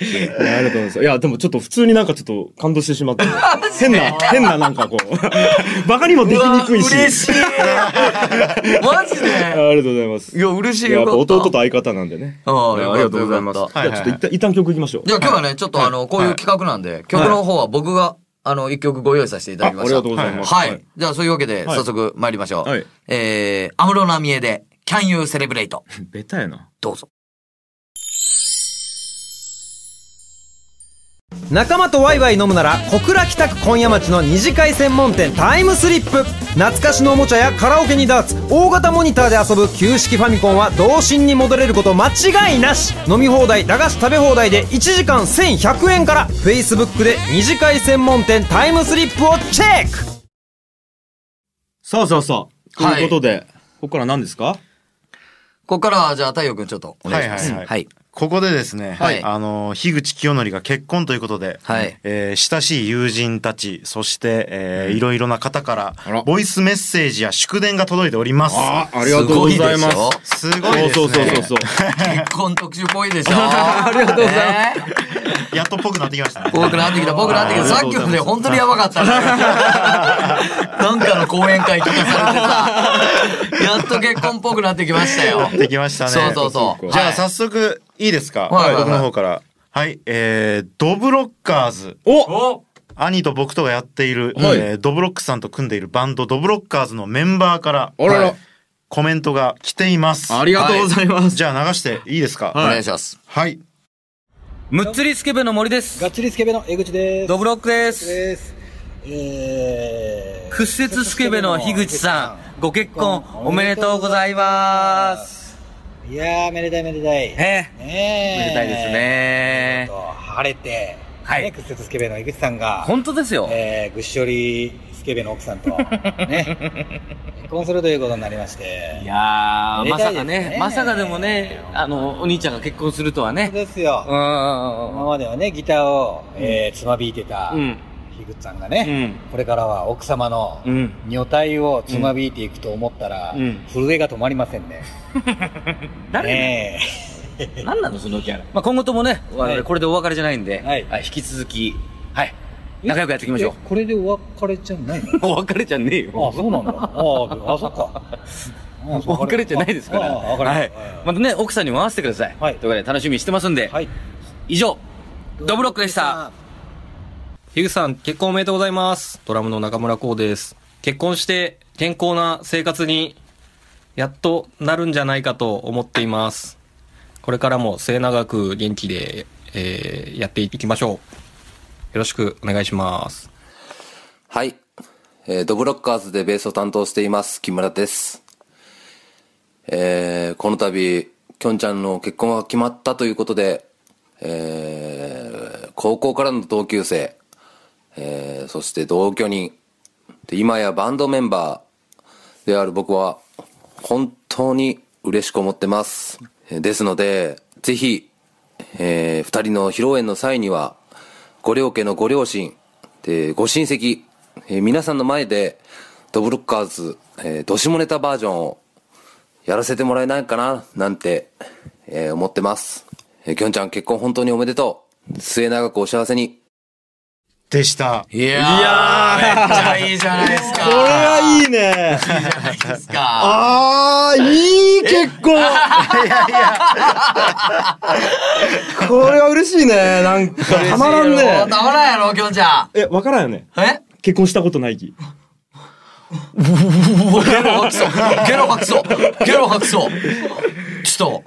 いやありがとうございます。いや、でもちょっと普通になんかちょっと感動してしまって。変な、変ななんかこう、バカにもできにくいし。嬉しいマジあで？ありがとうございます。いや、嬉しいいややっぱよかった。弟と相方なんでね。ああありがとうございます。よじゃあちょっと一旦、一旦曲いきましょう。じゃあ今日はね、ちょっとあの、こういう企画なんで、曲の方は僕が、あの、一曲ご用意させていただきました。あありがとうございますはい。はいじゃあそういうわけで、はい早速参りましょう。はいえー、安室奈美恵で、Can You Celebrate? ベタやな。どうぞ。仲間とワイワイ飲むなら小倉北区今夜町の二次会専門店タイムスリップ懐かしのおもちゃやカラオケにダーツ大型モニターで遊ぶ旧式ファミコンは童心に戻れること間違いなし飲み放題駄菓子食べ放題で1時間1100円から Facebook で二次会専門店タイムスリップをチェックさあさあさあ。とはいいうことで、ここから何ですか？ここからは、じゃあ、太陽くんちょっとお願いします。はいはいはいはい。ここでですね、はいあの、樋口清則が結婚ということで、はいえー親しい友人たち、そして、えーいろいろな方からボイスメッセージや祝電が届いております。あありがとうございますすごいですね。そうそうそうそう。結婚特集っぽいでしょ ありがとうございます。やっとっぽくなってきましたね。僕なってきた、僕なってきた。さっきまで本当にやばかったね。なんかの講演会聞かされてさ、やっと結婚っぽくなってきましたよ。できましたね。そうそうそう。じゃあはい早速、いいですか、はいはいはい僕の方から。はい、えー、ドブロッカーズ。おお兄と僕とがやっている、はいえードブロックさんと組んでいるバンド、ドブロッカーズのメンバーから、あららはいコメントが来ています。ありがとうございます。じゃあ流していいですか？お願いします。はい。むっつりスケベの森です。がっちりスケベの江口です。ドブロックです。です。えー、屈折スケベの樋口さん、ご結婚おめでとうございます。いやー、めでたいめでたい。えねえ。めでたいですねと晴れて、はいね、屈折スケベの井口さんが、本当ですよ。えー、ぐっしょりスケベの奥さんと、ね、結婚するということになりまして。いやー、めまさかねね、まさかでもね、あの、お兄ちゃんが結婚するとはそうね。ですよ。うんうん今まではね、ギターを、えー、つまびいてた、うんうん。樋口さんがうね、ん。これからは奥様のうん。女体をつまびいていくと思ったら、うん震えが止まりませんね。誰ね 何なのそのキャラ？まあ今後ともね、これでお別れじゃないんで、はい引き続き、はい、え？仲良くやっていきましょうえ？これでお別れじゃないの？お別れじゃねえよ。あ、そうなんだ。ああ、あ、そっか。あお別れじゃないですから。はい。またね、奥さんにも会わせてください。はいということで楽しみにしてますんで、はい。以上、ドブロックでした。樋口さん、結婚おめでとうございます。ドラムの中村光です。結婚して健康な生活にやっとなるんじゃないかと思っています。これからも末永く元気で、えーやっていきましょう。よろしくお願いします。はい。えードブロッカーズでベースを担当しています、木村です。えーこの度、きょんちゃんの結婚が決まったということで、えー高校からの同級生、えーそして同居人、で今やバンドメンバーである僕は、本当に嬉しく思ってます。ですので、ぜひ、えー二人の披露宴の際には、ご両家のご両親、で、ご親戚、えー皆さんの前で、ドブロッカーズ、えー、どしもネタバージョンをやらせてもらえないかな、なんて、えー思ってます。えーきょんちゃん結婚本当におめでとう。末永くお幸せに。でした。いやー、めっちゃいいじゃないですか。これはいいね。いいじゃないですか。あー、いい結婚これは嬉しいね。なんか、たまらんね。たまらんやろ、きょんちゃえ、わからんよね。ん。え？結婚したことないき。ゲロ吐きそう。ゲロ吐きそう。ゲロ吐きそう。ちょっと、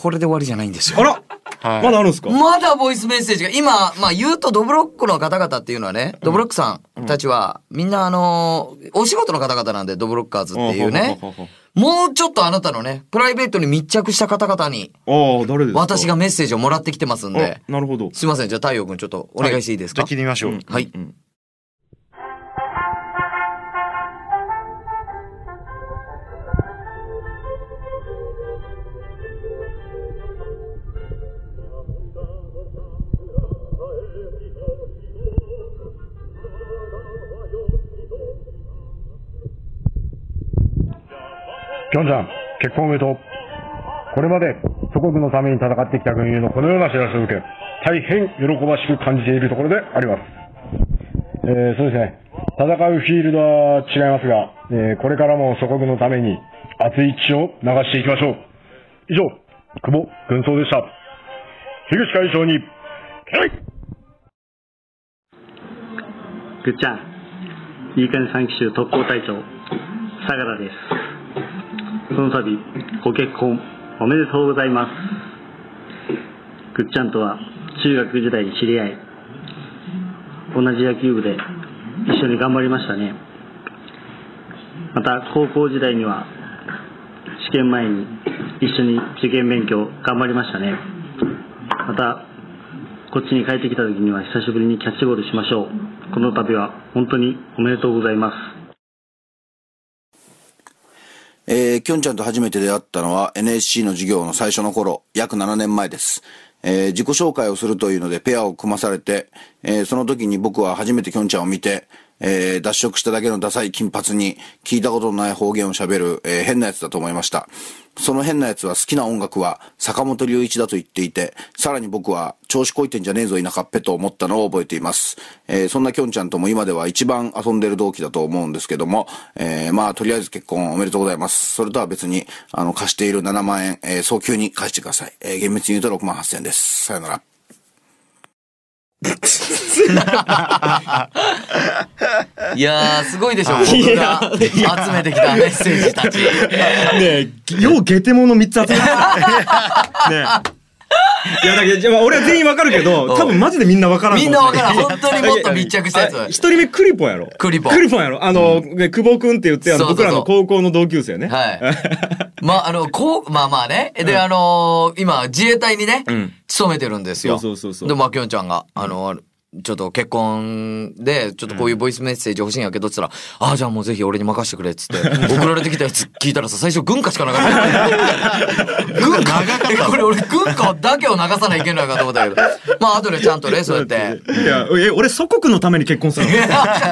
これで終わりじゃないんですよ。あらはい。まだあるんすか？まだボイスメッセージが、今、まあ言うとドブロックの方々っていうのはね、ドブロックさんたちは、みんなあのーお仕事の方々なんで、ドブロッカーズっていうね、もうちょっとあなたのね、プライベートに密着した方々に、ああ、誰ですか？私がメッセージをもらってきてますんで、あなるほど。すいません、じゃあ太陽くんちょっとお願いしていいですか？じゃあ聞いてみましょう。はい。うんきょんちゃん、結婚おめでとう。これまで祖国のために戦ってきた軍友のこのような知らせを受け、大変喜ばしく感じているところであります。えー、そうですね。戦うフィールドは違いますが、えーこれからも祖国のために熱い血を流していきましょう。以上、久保軍曹でした。樋口会長に、はいぐっちゃん、いいかね3期州特攻隊長、相良です。その度、ご結婚おめでとうございます。ぐっちゃんとは中学時代に知り合い、同じ野球部で一緒に頑張りましたね。また、高校時代には試験前に一緒に受験勉強頑張りましたね。また、こっちに帰ってきた時には久しぶりにキャッチボールしましょう。この度は本当におめでとうございます。えー、きょんちゃんと初めて出会ったのは NSC の授業の最初の頃、約7年前です。えー自己紹介をするというのでペアを組まされて、えーその時に僕は初めてきょんちゃんを見て、えー脱色しただけのダサい金髪に聞いたことのない方言を喋る、えー変なやつだと思いました。その変なやつは好きな音楽は坂本龍一だと言っていて、さらに僕は調子こいてんじゃねえぞ田舎っぺと思ったのを覚えています。えーそんなきょんちゃんとも今では一番遊んでる同期だと思うんですけども、えーまあとりあえず結婚おめでとうございます。それとは別に、あの、貸している7万円、えー早急に返してください。え厳密に言うと6万8000円です。さよなら。いやー、すごいでしょ、僕が集めてきたメッセージたち。ねえ、ようゲテモノ3つ集めた。ねえ。いや、だけど、じゃあ俺は全員わかるけど、多分マジでみんなわからんみんなわからん。本当にもっと密着したやつ。あ一人目クリポンやろクリポンクリポンやろあの、ね久保くんって言って、あの、僕らの高校の同級生ね。はい。まあ、あの、こう、まあまあね。で、あのー今、自衛隊にね、うん。勤めてるんですよ。そうそうそうそうで、まあ、きょんちゃんが、あの、ちょっと結婚で、ちょっとこういうボイスメッセージ欲しいんやけど、つったら、ああ、じゃあもうぜひ俺に任せてくれ、っつって、送られてきたやつ聞いたらさ、最初軍歌しかなかった。軍歌え これ俺軍歌だけを流さないといけないかと思ったけど。まあ、後でちゃんとね、そうやって。いや、え、俺祖国のために結婚したの？いや、知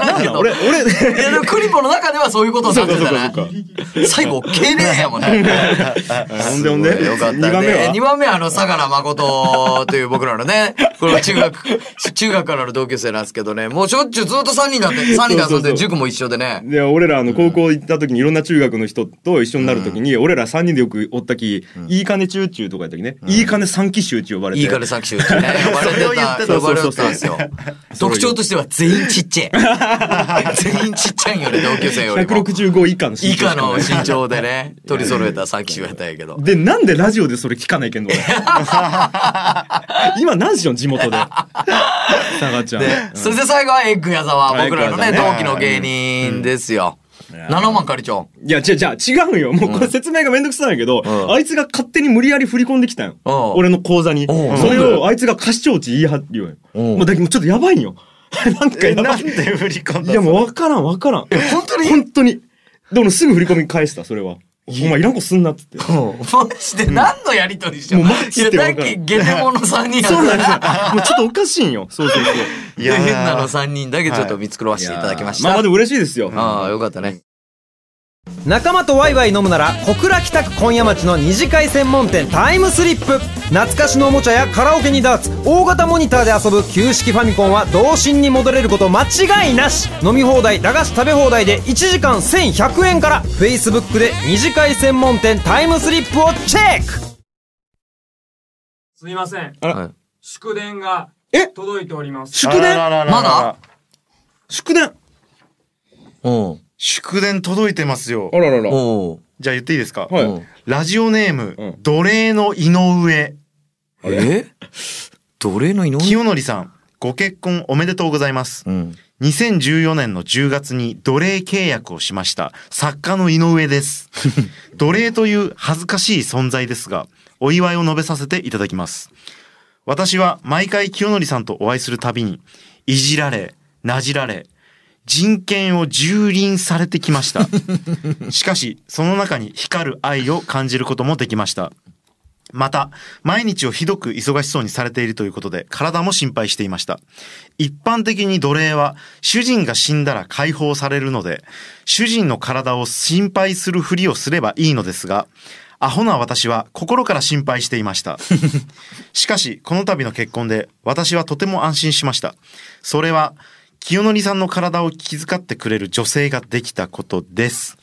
らんけど。俺、俺、いや、でもクリポの中ではそういうことになってたね。最後、敬礼やもんね。ほんでほんで？よかったね。二番目は？2番目はあの、相良誠という僕らのね、この中学、中学からの同級生なんですけどね、もうしょっちゅうずっと3人だって、3人で遊んで 塾も一緒でね。で、俺らあの高校行った時にいろんな中学の人と一緒になる時に、俺ら3人でよくおったき、いい金中中とかやった時ね、いい金三期集って呼ばれて。いい金三期集ってね、呼ばれてた、呼ばれてたんですよ。特徴としては全員ちっちゃい。全員ちっちゃいよね、同級生よりも。165以下の身長以下の身長でね、取り揃えた三期集やったんやけど。で、なんでラジオでそれ聞かないけんの俺今何しよん地元で。佐賀ちゃん。で、それで最後はエッグ矢沢、僕らのね、同期の芸人ですよ。7万借りちゃう。いや、じゃじゃ違うんよ。もうこれ説明がめんどくさいけど、んあいつが勝手に無理やり振り込んできたんよ。うん俺の口座に。うんそれをあいつが過視聴値言い張るよ。うんもうだけどちょっとやばいんよ。なんかやばないん。で振り込んだいやもうわからんわからん。え、本当に？本当に。でもすぐ振り込み返した、それは。お前いらんこすんなっつって。マジで何のやりとりしてんの？もうマジでいや、わからんだっけ、ゲテモノ3人そうなんですよ。もうちょっとおかしいんよ。そうそうそう。いや、変なの3人だけちょっと見繕わせていただきました。まあまあでも嬉しいですよ。ああ、よかったね。仲間とワイワイ飲むなら小倉北区今夜町の二次会専門店タイムスリップ。懐かしのおもちゃやカラオケにダーツ大型モニターで遊ぶ旧式ファミコンは童心に戻れること間違いなし。飲み放題駄菓子食べ放題で1時間1100円から。Facebook で二次会専門店タイムスリップをチェック。すいません。あい。祝電がえ？届いております。祝電？まだ？祝電？うん。祝電届いてますよあ。ららら。じゃあ言っていいですか？はいうんラジオネーム、うん奴隷の井上。え？奴隷の井上？清則さん、ご結婚おめでとうございます。うん。2014年の10月に奴隷契約をしました作家の井上です。奴隷という恥ずかしい存在ですが、お祝いを述べさせていただきます。私は毎回清則さんとお会いするたびに、いじられ、なじられ、人権を蹂躙されてきました。しかし、その中に光る愛を感じることもできました。また、毎日をひどく忙しそうにされているということで、体も心配していました。一般的に奴隷は、主人が死んだら解放されるので、主人の体を心配するふりをすればいいのですが、アホな私は心から心配していました。しかし、この度の結婚で、私はとても安心しました。それは、清則さんの体を気遣ってくれる女性ができたことです。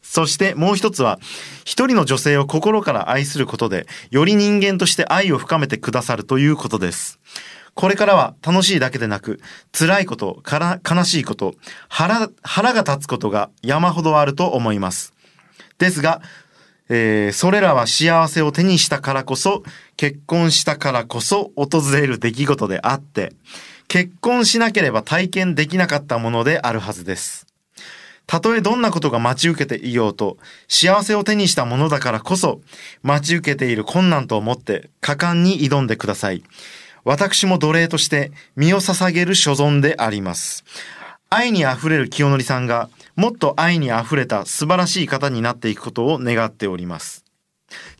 そしてもう一つは、一人の女性を心から愛することで、より人間として愛を深めてくださるということです。これからは楽しいだけでなく、辛いこと、から悲しいこと、腹、腹が立つことが山ほどあると思います。ですが、えーそれらは幸せを手にしたからこそ、結婚したからこそ訪れる出来事であって、結婚しなければ体験できなかったものであるはずです。たとえどんなことが待ち受けていようと、幸せを手にしたものだからこそ、待ち受けている困難と思って果敢に挑んでください。私も奴隷として身を捧げる所存であります。愛に溢れる清則さんが、もっと愛に溢れた素晴らしい方になっていくことを願っております。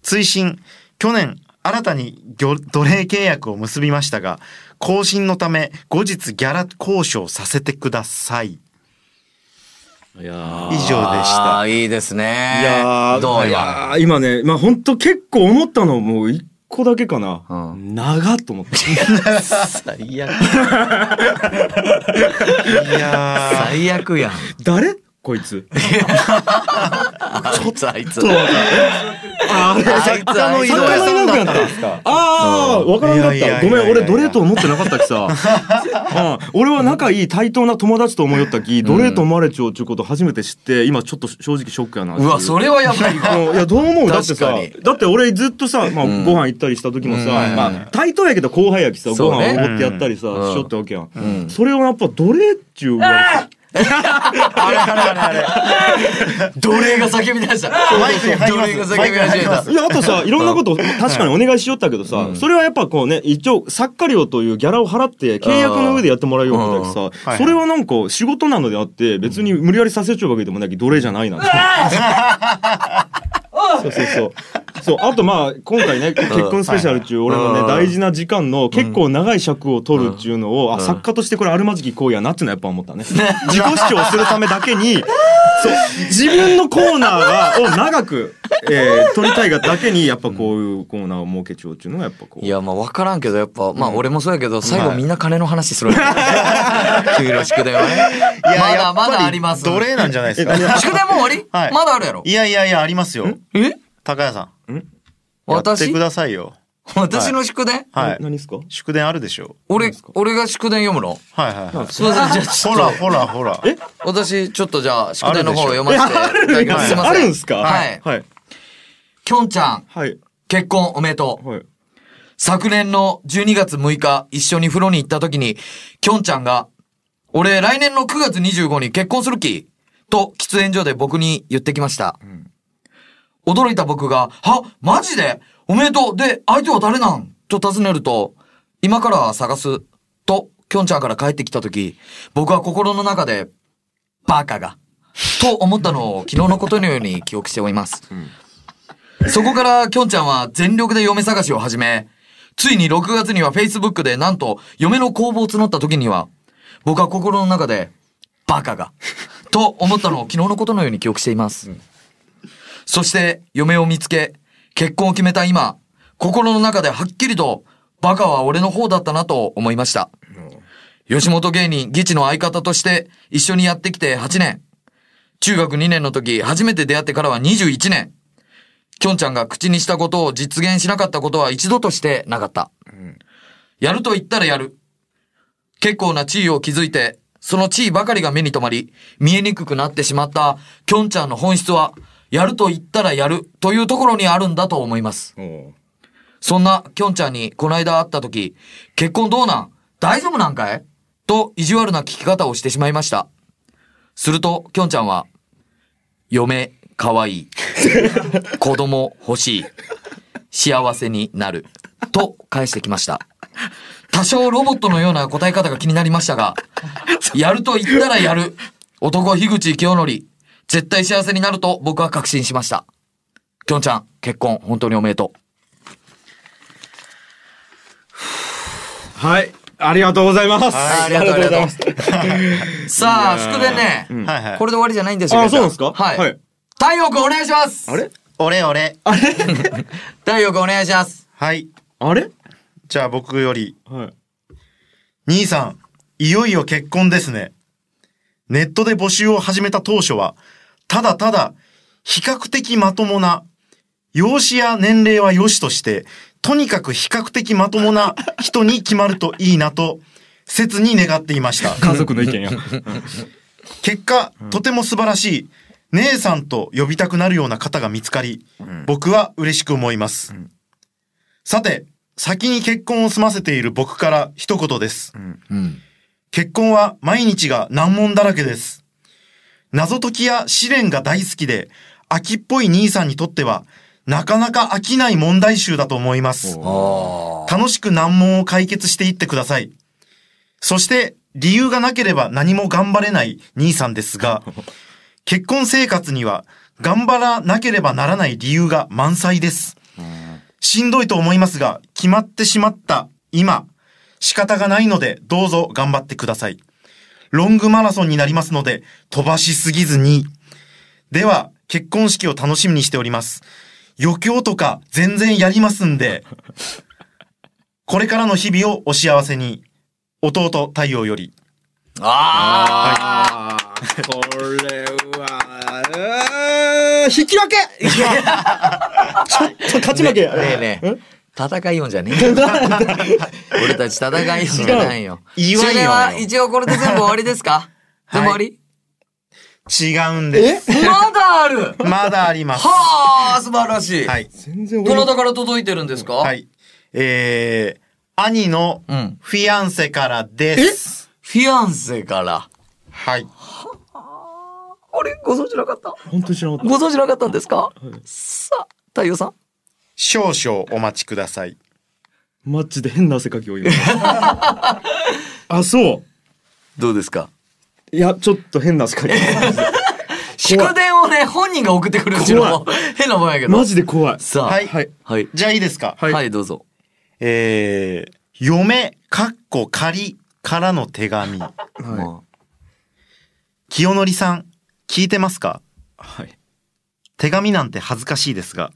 追伸、去年、新たに奴隷契約を結びましたが、更新のため後日ギャラ交渉させてください。いや以上でした。いいですね。いやーどう。やー今ね、まあ本当結構思ったのもう一個だけかな。う長っと思った。最悪。いや最悪やん。誰こいつ。あいつ、あいつ。ああいつ、作家の井上さんだった。んですかああ、わからんかった。ごめん、俺奴隷と思ってなかったきさ。うん。俺は仲いい対等な友達と思いよったき、奴隷と思われちゃうちゅうこと初めて知って、今ちょっと正直ショックやなっていう。うわ、それはやばいわ。うん。いや、どう思う？だってさだって俺ずっとさ、まあ、ご飯行ったりした時もさ、うん。まあ、対等やけど後輩やきさ、ご飯おごってやったりさ、うん。しよったわけやん。うんそれをやっぱ奴隷っちゅうあれあれあれあれ。奴隷が叫び出した。マイクに入ります奴隷が叫び始めた。いや、あとさ、いろんなこと、確かにお願いしよったけどさ、それはやっぱこうね、一応、作家料というギャラを払って、契約の上でやってもらうようなだけうんさ、それはなんか仕事なのであって、別に無理やりさせちゃうわけでもないけど、奴隷じゃないなんて。そうそうそう。そう、あとまあ、今回ね、結婚スペシャル中、俺のね、うん。大事な時間の結構長い尺を取るっていうのを、あ、作家としてこれあるまじき行為やなっていうのはやっぱ思ったね。自己主張するためだけに、そう、自分のコーナーが、を長く、えー、取りたいがだけに、やっぱこういうコーナーを設けちゃうっていうのがやっぱこう。いや、まあ分からんけど、やっぱ、まあ俺もそうやけど、最後みんな金の話するよ。給料宿電はね。いやまだまだあります。奴隷なんじゃないですか。宿電もう終わり？はいまだあるやろ？いやいやいや、ありますよ。え？高谷さん。やっ私？てくださいよ。私の宿電はい。何ですか？宿電あるでしょ俺、俺が宿電読むの？はいはいはい。すいません、じゃあ。ほらほらほら。え？私、ちょっとじゃあ、宿題の方を読まえせていあるただきます。すいません。あるんすか？はい。はい。きょんちゃん、はい。結婚おめでとう。はい。昨年の12月6日、一緒に風呂に行った時に、きょんちゃんが、俺来年の9月25に結婚する気と喫煙所で僕に言ってきました。驚いた僕が、はマジで？おめでとうで、相手は誰なん？と尋ねると、今から探す。と、きょんちゃんから帰ってきた時、僕は心の中で、バカが。と思ったのを昨日のことのように記憶しております。そこからきょんちゃんは全力で嫁探しを始め、ついに6月には Facebook でなんと嫁の公募を募った時には、僕は心の中で、バカが。と思ったのを昨日のことのように記憶しています。そして、嫁を見つけ、結婚を決めた今、心の中ではっきりと、バカは俺の方だったなと思いました。吉本芸人、ギチの相方として一緒にやってきて8年。中学2年の時、初めて出会ってからは21年。きょんちゃんが口にしたことを実現しなかったことは一度としてなかった。やると言ったらやる。結構な地位を築いて、その地位ばかりが目に留まり、見えにくくなってしまったきょんちゃんの本質は、やると言ったらやるというところにあるんだと思います。そんなきょんちゃんにこの間会った時、結婚どうなん？大丈夫なんかい？と意地悪な聞き方をしてしまいました。すると、きょんちゃんは、嫁、かわいい。子供、欲しい。幸せになる。と返してきました。多少ロボットのような答え方が気になりましたが、やると言ったらやる。男樋口清則。絶対幸せになると僕は確信しました。きょんちゃん、結婚本当におめでとはい。ありがとうございます。ありがとうございます。う。さあ、宿題ね。これで終わりじゃないんですよ。あ、そうなんですか？はい。はい。太陽くんお願いしますあれ？俺俺。太陽くんお願いします。はい。あれ？じゃあ僕より。はい。兄さん、いよいよ結婚ですね。ネットで募集を始めた当初は、ただただ、比較的まともな、容姿や年齢は良しとして、とにかく比較的まともな人に決まるといいなと、切に願っていました。家族の意見や。結果、とても素晴らしい、姉さんと呼びたくなるような方が見つかり、僕は嬉しく思います。さて、先に結婚を済ませている僕から一言です。うん。結婚は毎日が難問だらけです。謎解きや試練が大好きで、秋っぽい兄さんにとっては、なかなか飽きない問題集だと思います。楽しく難問を解決していってください。そして、理由がなければ何も頑張れない兄さんですが、結婚生活には頑張らなければならない理由が満載です。しんどいと思いますが、決まってしまった今、仕方がないのでどうぞ頑張ってください。ロングマラソンになりますので飛ばしすぎずに。では、結婚式を楽しみにしております。余興とか全然やりますんで、これからの日々をお幸せに。弟太陽より。ああー、これは、うーん引き分けちょっと勝ち負け。ねえねえ。戦いよんじゃねえよ。俺たち戦いよんじゃないよ。違う言わんは一応これで全部終わりですか？全部終わり？違うんです。まだある？まだあります。はあ、素晴らしい。はい。全然どなたから届いてるんですか？はい。えー、兄のうん。フィアンセからです。フィアンセから。はい。あれ？ご存知なかった？本当に知らなかっご存知なかったんですか？さあ、太陽さん。少々お待ちください。マジで変な汗かきを今。あ、そう。どうですか？いや、ちょっと変な汗かき。祝電をね、本人が送ってくるっていうのも変なもんやけど。マジで怖い。さあ、はい。はい。はい。じゃあいいですか？はい、どうぞ。えー、嫁、かっこ仮からの手紙。ま清則さん、聞いてますか？はい。手紙なんて恥ずかしいですが、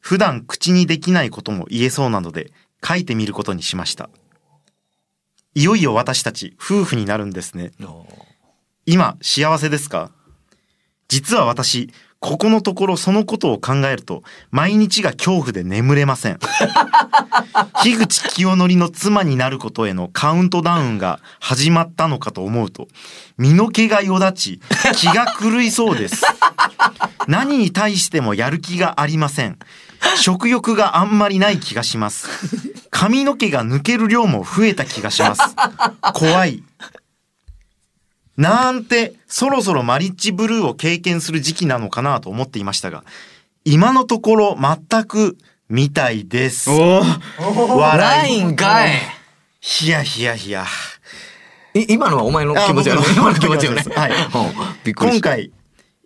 普段口にできないことも言えそうなので、書いてみることにしました。いよいよ私たち夫婦になるんですね。今、幸せですか？実は私、ここのところそのことを考えると、毎日が恐怖で眠れません。樋口清則の妻になることへのカウントダウンが始まったのかと思うと、身の毛がよだち、気が狂いそうです。何に対してもやる気がありません。食欲があんまりない気がします。髪の毛が抜ける量も増えた気がします。怖い。なんて、そろそろマリッジブルーを経験する時期なのかなと思っていましたが、今のところ全くみたいです。笑い。んかい。ヒヤヒヤヒヤ。い今のはお前の気持ちやろあ僕の今の気持ちよね。はいうんびっくり。今回、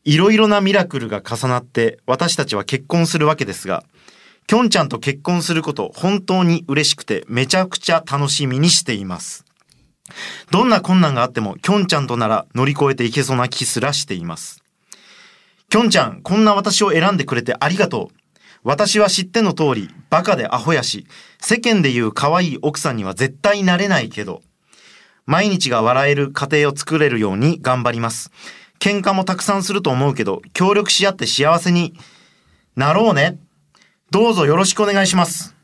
いろいろなミラクルが重なって私たちは結婚するわけですが、きょんちゃんと結婚すること本当に嬉しくてめちゃくちゃ楽しみにしています。どんな困難があってもきょんちゃんとなら乗り越えていけそうな気すらしています。きょんちゃん、こんな私を選んでくれてありがとう。私は知っての通り、バカでアホやし、世間で言う可愛い奥さんには絶対なれないけど、毎日が笑える家庭を作れるように頑張ります。喧嘩もたくさんすると思うけど、協力し合って幸せになろうね。どうぞよろしくお願いします。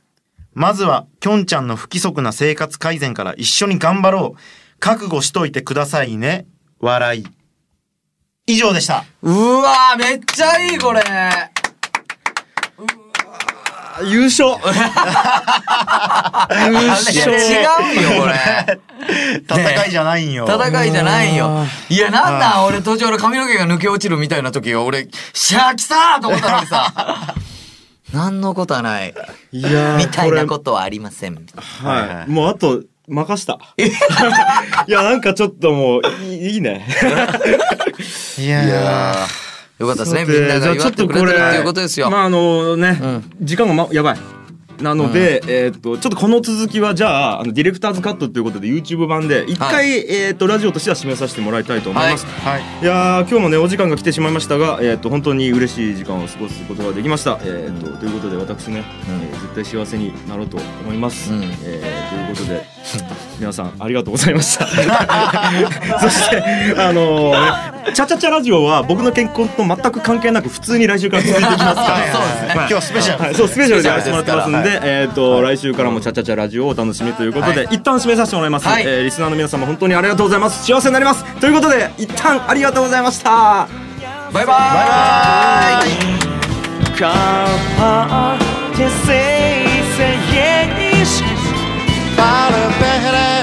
まずは、きょんちゃんの不規則な生活改善から一緒に頑張ろう。覚悟しといてくださいね。笑い。以上でした。うわーめっちゃいいこれ。優勝 優勝違うよこれ。戦いじゃないんよ。戦いじゃないよ。いや、なんだ、俺途中の髪の毛が抜け落ちるみたいな時が、俺、シャー来たーと思ったのにさ。何のことはない。いやーみたいなことはありません。はい。もうあと、任した。いや、なんかちょっともう、いいいいね。いやよかったですね。みんなが祝ってくれてるっていうことですよ。まああのね、時間が、ま、やばい。なので、えーっとちょっとこの続きはじゃああのディレクターズカットということで YouTube 版で一回、えーっとラジオとしては締めさせてもらいたいと思います。はい。いやー今日もねお時間が来てしまいましたが、えーっと本当に嬉しい時間を過ごすことができました。えーっとということで私ね、えー絶対幸せになろうと思います。えーということで 皆さんありがとうございました。そしてあのーねチャチャチャラジオは僕の健康と全く関係なく普通に来週から続いていきますから。そうですね。今日はスペシャル。はい、そうスペシャルでやらせてもらってますんで、スペシャルですから。えっ、と、来週からもチャチャチャラジオをお楽しみということで、一旦締めさせてもらいます、はい。えーリスナーの皆様本当にありがとうございます。幸せになります。ということで一旦ありがとうございました。バイバイ。バイバイ smile a better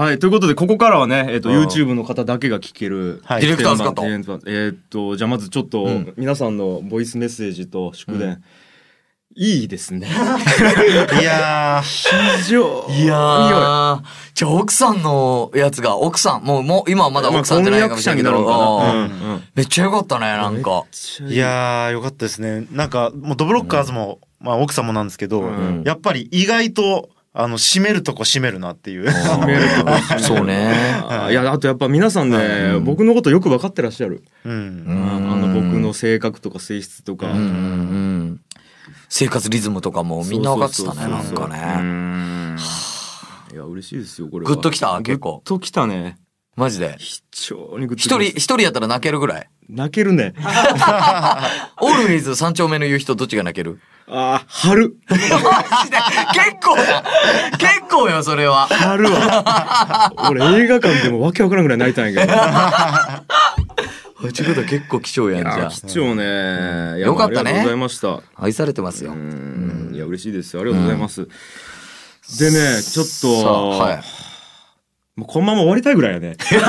はい、ということで、ここからはね、えっ、と、うん。YouTube の方だけが聞ける、はい。ディレクターズカットテーマテーマえっ、と、じゃあまずちょっと、ん。皆さんのボイスメッセージと祝電、いいですね。いや非常。いやー、じゃあ奥さんのやつが、奥さん、もう、もう、今はまだ奥さんじゃないかもしれな。いけど、うんうん。うん。めっちゃよかったね、なんか。ーいやーよかったですね。なんかもうドブロッカーズも、まあ奥さんもなんですけど、ん。やっぱり意外とあの、締めるとこ締めるなっていう。締めるとこ。そうね。い。や、あとやっぱ皆さんね、僕のことよく分かってらっしゃる。うん。あの、僕の性格とか性質とか。うん。うんうん生活リズムとかもみんな分かってたねなんかね。うん。いや、嬉しいですよ、これは。グッときた結構。グッときたね。マジで。非常にグッとき一た。人一人やったら泣けるぐらい泣けるね。オールウェイズ三丁目の言う人どっちが泣ける？ああ、春。マジで結構や結構よそれは春は。俺映画館でもわけわからんぐらい泣いたんやけど。うちこと結構貴重やんじゃあ貴重ね。いやよかったねありがとうございました。愛されてますよいや、嬉しいですよ。ありがとうございます。でね、ちょっと、はいもうこのまま終わりたいぐらいやね。いやい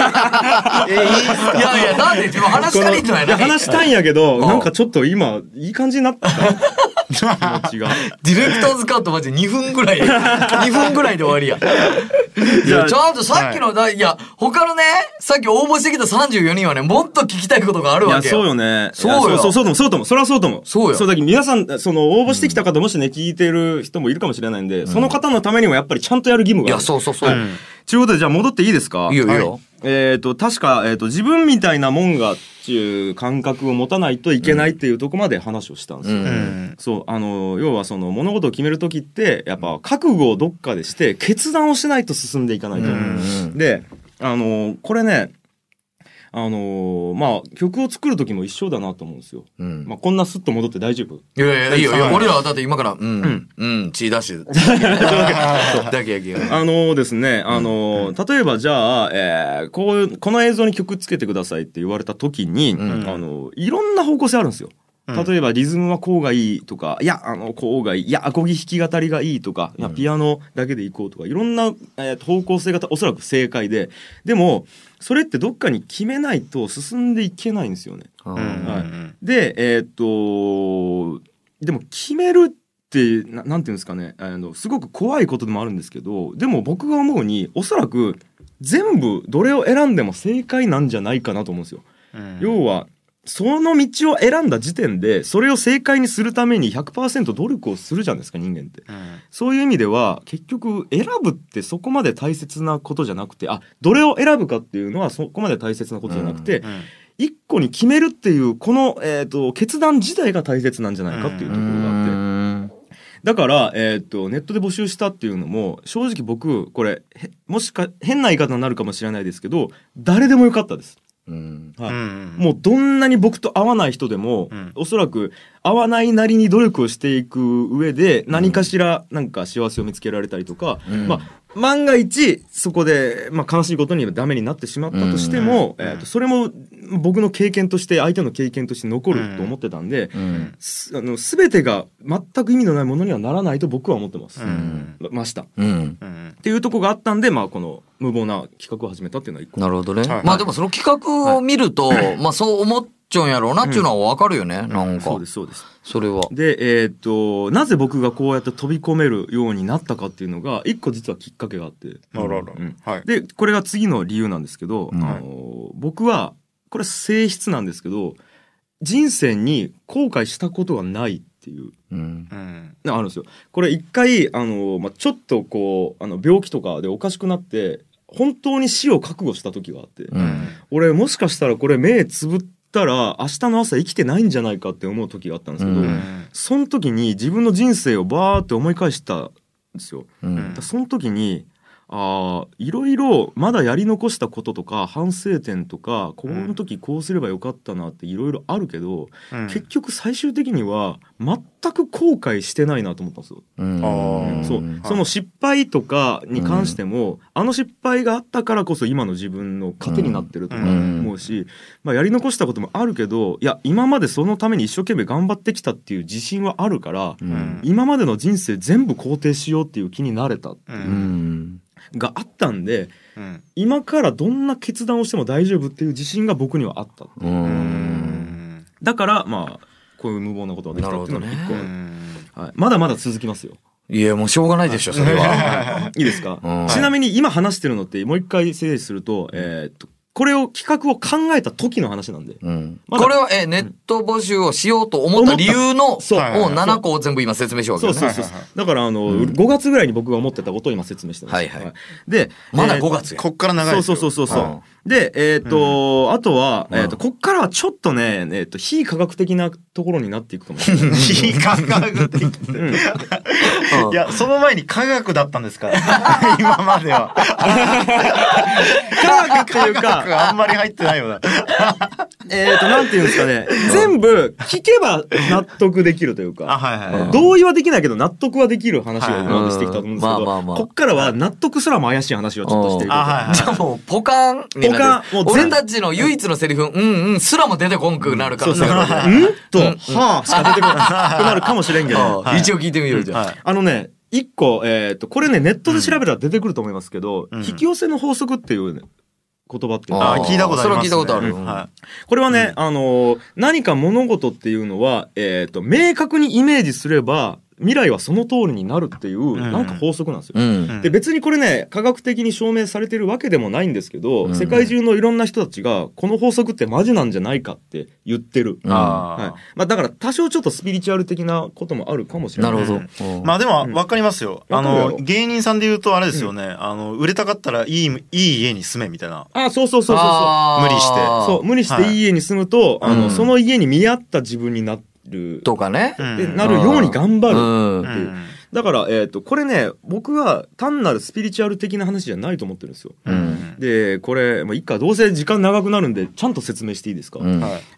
やなんで話したいのやいやない話したいんやけど、うんなんかちょっと今、いい感じになった。気持ちが。ディレクターズカットマジで2分ぐらい。2分ぐらいで終わりや。いやちゃんとさっきのだいや他のねさっき応募してきた34人はねもっと聞きたいことがあるわけよ。そうよね。そうよ。そうそう、そうとも、そうとも、それはそうとも。そうよ。そうだけど皆さん、その、応募してきた方、もしね、聞いてる人もいるかもしれないんで、その方のためにもやっぱりちゃんとやる義務がある。いやそうそうそう。はい。ということで、じゃあ戻っていいですか？いいよいいよ。はいえっ、と、確か、えっ、と、自分みたいなもんが、っていう感覚を持たないといけないっていうところまで話をしたんですよ。うんそう、あの、要はその、物事を決めるときって、やっぱ、覚悟をどっかでして、決断をしないと進んでいかないと。で、あの、これね、あのまあ、曲を作る時も一緒だなと思うんですよ。うん。まあ、こんなスッと戻って大丈夫。いやいやいい。よ俺らはだって今からうん。うん血出して だけやけどあのですね、あの例えばじゃあ、えーこういう、この映像に曲つけてくださいって言われた時に、あの、いろんな方向性あるんですよ。例えばリズムはこうがいいとか、いや、あの、こうがいい、いや、アコギ弾き語りがいいとか、いやピアノだけでいこうとか、いろんな、えー方向性がおそらく正解で、でも、それってどっかに決めないと進んでいけないんですよね。はい、で、えーっと、でも決めるってな、なんていうんですかね、あの、すごく怖いことでもあるんですけど、でも僕が思うに、おそらく全部どれを選んでも正解なんじゃないかなと思うんですよ。要は、その道を選んだ時点で、それを正解にするために100%努力をするじゃないですか、人間って。そういう意味では、結局、選ぶってそこまで大切なことじゃなくて、あ、どれを選ぶかっていうのはそこまで大切なことじゃなくて、一個に決めるっていう、この、えっ、と、決断自体が大切なんじゃないかっていうところがあって。だから、えっ、と、ネットで募集したっていうのも、正直僕、これ、へもしか、変な言い方になるかもしれないですけど、誰でもよかったです。はい。もうどんなに僕と合わない人でも、おそらく合わないなりに努力をしていく上で何かしらなんか幸せを見つけられたりとか、まあ万が一そこで、まあ、悲しいことにダメになってしまったとしても、えー、とそれも僕の経験として相手の経験として残ると思ってたんで、すあの全てが全く意味のないものにはならないと僕は思ってます、ました。うん。っていうとこがあったんで、まあ、この無謀な企画を始めたっていうのは一個。なるほどね。はい。まあでもその企画を見ると、まあそう思っちゃうんやろうなっていうのはわかるよね、なんか。そうですそうですそれは。で、えーっと、なぜ僕がこうやって飛び込めるようになったかっていうのが、一個実はきっかけがあって。あららうんはいで、これが次の理由なんですけど、あの僕は、これ性質なんですけど、人生に後悔したことがないっていう。のがあるんですよ。これ一回、あの、まあ、ちょっとこう、あの、病気とかでおかしくなって、本当に死を覚悟した時があって、俺もしかしたらこれ目つぶったら明日の朝生きてないんじゃないかって思う時があったんですけど、その時に自分の人生をバーって思い返したんですよ。だからその時に、ああ、いろいろまだやり残したこととか反省点とか、この時こうすればよかったなっていろいろあるけど、うん。結局最終的には全く後悔してないなと思ったんですよ。あそう、その失敗とかに関しても、あの失敗があったからこそ今の自分の糧になってるとか思うし、まあやり残したこともあるけど、いや、今までそのために一生懸命頑張ってきたっていう自信はあるから、今までの人生全部肯定しようっていう気になれたっていう、があったんで、今からどんな決断をしても大丈夫っていう自信が僕にはあった。だから、まあ、こういう無謀なことができたっていうのが一個、はい、まだまだ続きますよ。いや、もうしょうがないでしょ、それは。いいですか、うん。ちなみに今話してるのってもう一回整理すると、えーっとこれを企画を考えた時の話なんで。まだ。これは、え、ネット募集をしようと思った理由の、そう。を7個を全部今説明しようわけね。そうそうそう。だから、あの、5月ぐらいに僕が思ってたことを今説明してます。はいはい。で、まだえー5月やこっから長いですよ。そうそうそうそう。はで、えっ、と、あとは、えっ、と、こっからはちょっとね、えっ、と、非科学的なところになっていくかもしれない。非科学的。いや、その前に科学だったんですから。今までは。科学っていう科学か、あんまり入ってないよな。えっ、と、なんていうんですかね、全部聞けば納得できるというか、はいはい同意はできないけど納得はできる話を今までしてきたと思うんですけど、はいまあまあまあ。こっからは納得すらも怪しい話をちょっとしていこうと。じゃあもう、ポカン俺たちの唯一のセリフ、うんうん、すらも出てこんくなるから。そうそう。ねん。と、はあ、しか出てこなくなるかもしれんけど。あ 一応聞いてみるじゃん。はい。あのね、一個、えっ、と、これね、ネットで調べたら出てくると思いますけど、引き寄せの法則っていうね、言葉ってあー。聞いたことありますね。それは聞いたことある。うん。はこれはね、あのー何か物事っていうのは、えっ、と、明確にイメージすれば、未来はその通りになるっていう、なんか法則なんですよ。うん。で別にこれね科学的に証明されてるわけでもないんですけど、世界中のいろんな人たちがこの法則ってマジなんじゃないかって言ってる、うん。はい。あまあ、だから多少ちょっとスピリチュアル的なこともあるかもしれなないるほど。ーまあでもわかりますよ。あの、わかるやろ芸人さんで言うとあれですよね。あの、売れたかったらいい、いい家に住めみたいな。あそうそうそうそうそう。無理して。そう無理してい。い家に住むと、あのうん。その家に見合った自分になる。とかね。うん。でなるように頑張る。うん。っていう、うん。だから、えー、とこれね僕は単なるスピリチュアル的な話じゃないと思ってるんですよ。うん。でこれ、まあ、いいかどうせ時間長くなるんでちゃんと説明していいですか、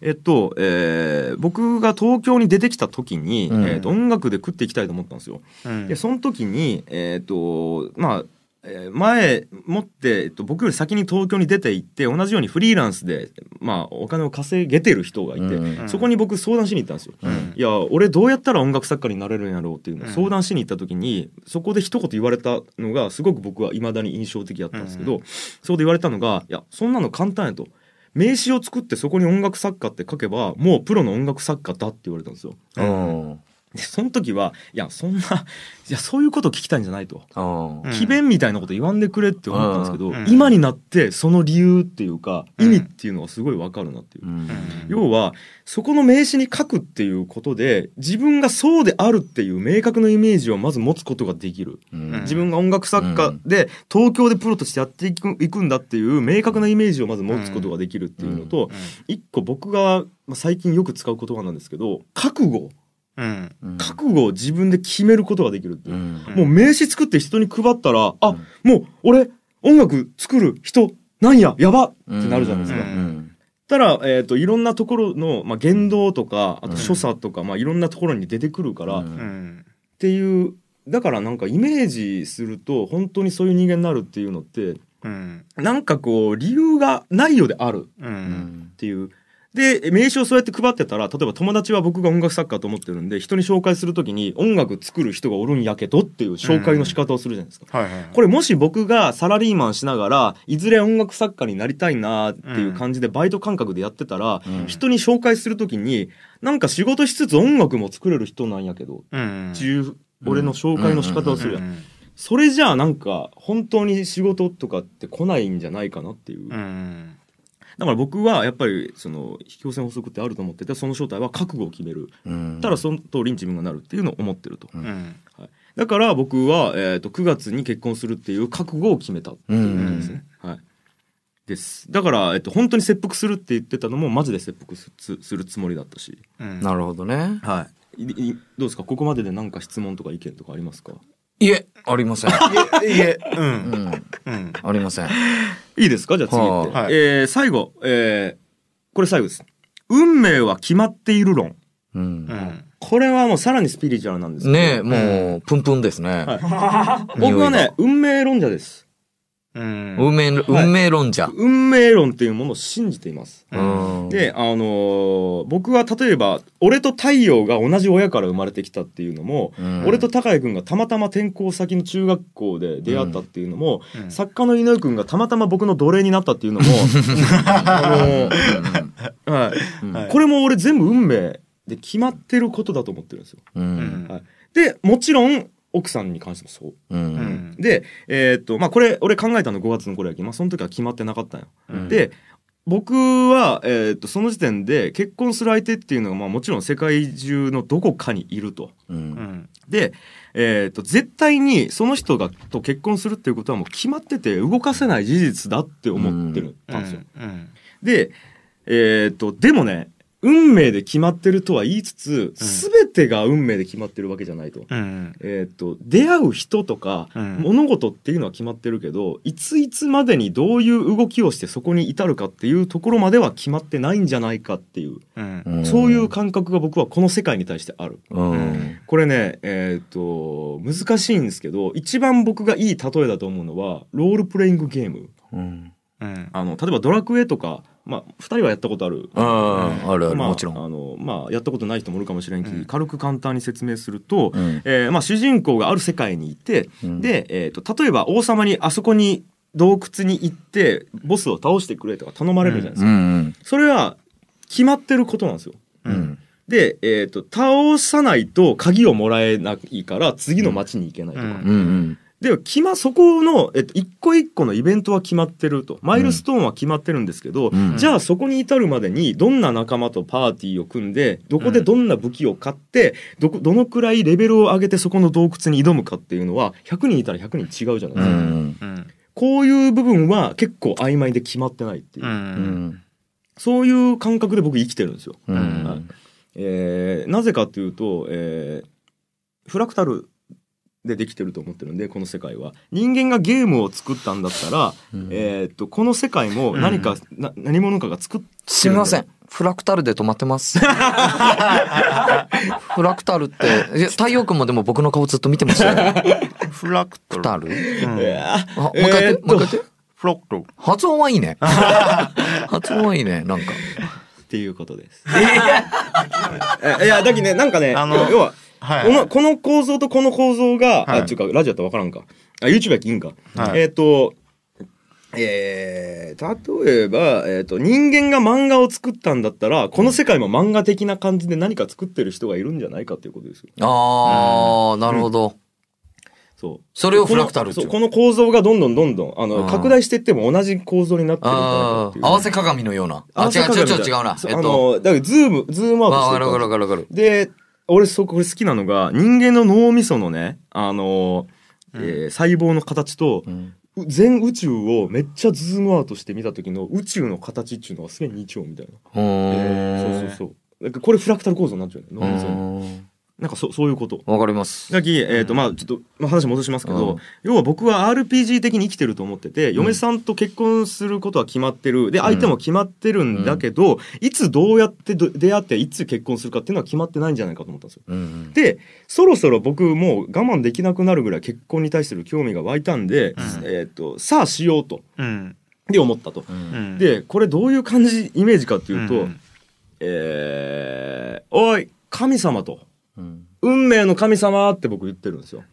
えっと、えー僕が東京に出てきた時に、うん。えーと音楽で食っていきたいと思ったんですよ。うん。でその時にえっ、とまあえー前もって、えっと、僕より先に東京に出て行って同じようにフリーランスで、まあ、お金を稼げてる人がいて、うんそこに僕相談しに行ったんですよ。いや俺どうやったら音楽作家になれるんやろうっていうのを相談しに行った時に、そこで一言言われたのがすごく僕はいまだに印象的だったんですけど、そこで言われたのが「いやそんなの簡単や」と。名刺を作ってそこに音楽作家って書けばもうプロの音楽作家だって言われたんですよ。うん。でその時はいやそんな いやそういうこと聞きたいんじゃないと。うん。詭弁みたいなこと言わんでくれって思ったんですけど、うん。今になってその理由っていうか意味っていうのがすごいわかるなっていう。うん。要はそこの名刺に書くっていうことで自分がそうであるっていう明確なイメージをまず持つことができる。うん。自分が音楽作家で東京でプロとしてやっていくいくんだっていう明確なイメージをまず持つことができるっていうのと、一個僕がまあ最近よく使う言葉なんですけど覚悟うん。うん覚悟を自分で決めることができるっていうう、ん。もう名刺作って人に配ったらあもう俺音楽作る人なんややばってなるじゃないですか。うん。たら、えー、といろんなところの、まあ、言動とかあと所作とか、まあ、いろんなところに出てくるから、うんっうん。ていうだからなんかイメージすると本当にそういう人間になるっていうのってうん。なんかこう理由がないようであるう。うんん。っていう。で名刺をそうやって配ってたら例えば友達は僕が音楽作家と思ってるんで人に紹介する時に音楽作る人がおるんやけどっていう紹介の仕方をするじゃないですか。はいはい。これもし僕がサラリーマンしながらいずれ音楽作家になりたいなっていう感じでバイト感覚でやってたら、うん人に紹介する時になんか仕事しつつ音楽も作れる人なんやけど、うん。っていう俺の紹介の仕方をするやんそれじゃあなんか本当に仕事とかって来ないんじゃないかなっていう、うん。だから僕はやっぱりその引き寄せの法則ってあると思っててその正体は覚悟を決める、うん。たらその通りに自分がなるっていうのを思ってると、うん。だから僕は、えー、と9月に結婚するっていう覚悟を決めたっていうことですね。はい。です。だから、えっと、本当に切腹するって言ってたのも、マジで切腹すするつもりだったし。うん。なるほどね。はい。いいどうですか？ここまでで何か質問とか意見とかありますか？いえ、ありません。いえ、いえ、う。うんん。うん。ありません。いいですか？じゃあ次行って。はいえー最後、えーこれ最後です。運命は決まっている論。うんう。ん。これはもうさらにスピリチュアルなんですねえ、もう、プンプンですね。はい僕はね、運命論者です。うん。運命、運命論者。運命論っていうものを信じています。うん。で、あのー僕は例えば、俺と太陽が同じ親から生まれてきたっていうのも、うん俺と高井君がたまたま転校先の中学校で出会ったっていうのも、うん作家の井上君がたまたま僕の奴隷になったっていうのも、あのーはいはいこれも俺全部運命で決まってることだと思ってるんですよ。はいで、もちろん、奥さんに関してもそう。うんで、えーっと、まあ、これ、俺考えたの5月の頃やけど、まあ、その時は決まってなかったんよ。うんで、僕は、えーっと、その時点で結婚する相手っていうのが、まあ、もちろん世界中のどこかにいると。うんで、えーっと、絶対にその人がと結婚するっていうことはもう決まってて動かせない事実だって思ってるたんですよ。うんで、えーっと、でもね、運命で決まってるとは言いつつ、すべてが運命で決まってるわけじゃないと。うん。えーっと、出会う人とか、うん。物事っていうのは決まってるけど、いついつまでにどういう動きをしてそこに至るかっていうところまでは決まってないんじゃないかっていう、うん。そういう感覚が僕はこの世界に対してある。うん。これね、えーっと、難しいんですけど、一番僕がいい例えだと思うのは、ロールプレイングゲーム。うん。うん。あの、例えばドラクエとか、まあ、二人はやったことある。ああるあるまあ、もちろん。あの、まあ、やったことない人もいるかもしれんけど、軽く簡単に説明すると、うん。えーまあ、主人公がある世界にいて、うん。で、えーと、例えば王様にあそこに洞窟に行って、ボスを倒してくれとか頼まれるじゃないですか。うんそれは、決まってることなんですよ。うん。で、えっ、と、倒さないと鍵をもらえないから、次の町に行けないとか。うんうんうんで、決ま、そこの、えっと、一個一個のイベントは決まってると。マイルストーンは決まってるんですけど、うん。じゃあそこに至るまでに、どんな仲間とパーティーを組んで、どこでどんな武器を買って、どこ、どのくらいレベルを上げてそこの洞窟に挑むかっていうのは、100人いたら100人違うじゃないですか。うん。うん。こういう部分は結構曖昧で決まってないっていう。ううんん。そういう感覚で僕生きてるんですよ。うん。はい。えーなぜかっていうと、えーフラクタルでできてると思ってるんでこの世界は人間がゲームを作ったんだったら、えーっとこの世界も何か、な何者かが作ってるすみません。フラクタルで止まってます。フラクタルって、いや太陽君もでも僕の顔ずっと見てましたよ。フラクフタル？あもう一回やって、もう一回やって。フラクタル発音はいいね。発音はいいね、なんか。っていうことです。えいやだけどねなんかねあの要は、はいこのこの構造とこの構造が、はいあっていうかラジオやったら分からんかあ YouTube やきいいんか、はいえーっとえー、例えば、えーっと人間が漫画を作ったんだったらこの世界も漫画的な感じで何か作ってる人がいるんじゃないかっていうことですよ。あー、なるほど。そうそれをフラクタルこのこの構造がどんどんどんどんあのあー拡大していっても同じ構造になってるかっていう。あー合わせ鏡のような。あ、違う、ちょ、ちょ、違うな。えっと。あの、だからズーム、ズームアウトしてるわかるわかるわかる。で、俺そこれ好きなのが、人間の脳みそのね、あの、えー細胞の形と、う全宇宙をめっちゃズームアウトして見た時の宇宙の形っていうのがすげえ似ちゃうみたいな。うーんそうそうそう。なんかこれフラクタル構造になっちゃうよね。脳みそのうんなんかそそういうこと。わかります。だき、えっ、と、まあちょっと、まあ、話戻しますけど、うん要は僕は RPG 的に生きてると思ってて、嫁さんと結婚することは決まってる。で、相手も決まってるんだけど、いつどうやってど出会って、いつ結婚するかっていうのは決まってないんじゃないかと思ったんですよ。うんで、そろそろ僕もう我慢できなくなるぐらい結婚に対する興味が湧いたんで、えっ、と、さあしようと。うんで思ったと。うんで、これどういう感じ、イメージかっていうと、うんえー、おい、神様と。うん運命の神様って僕言ってるんですよ。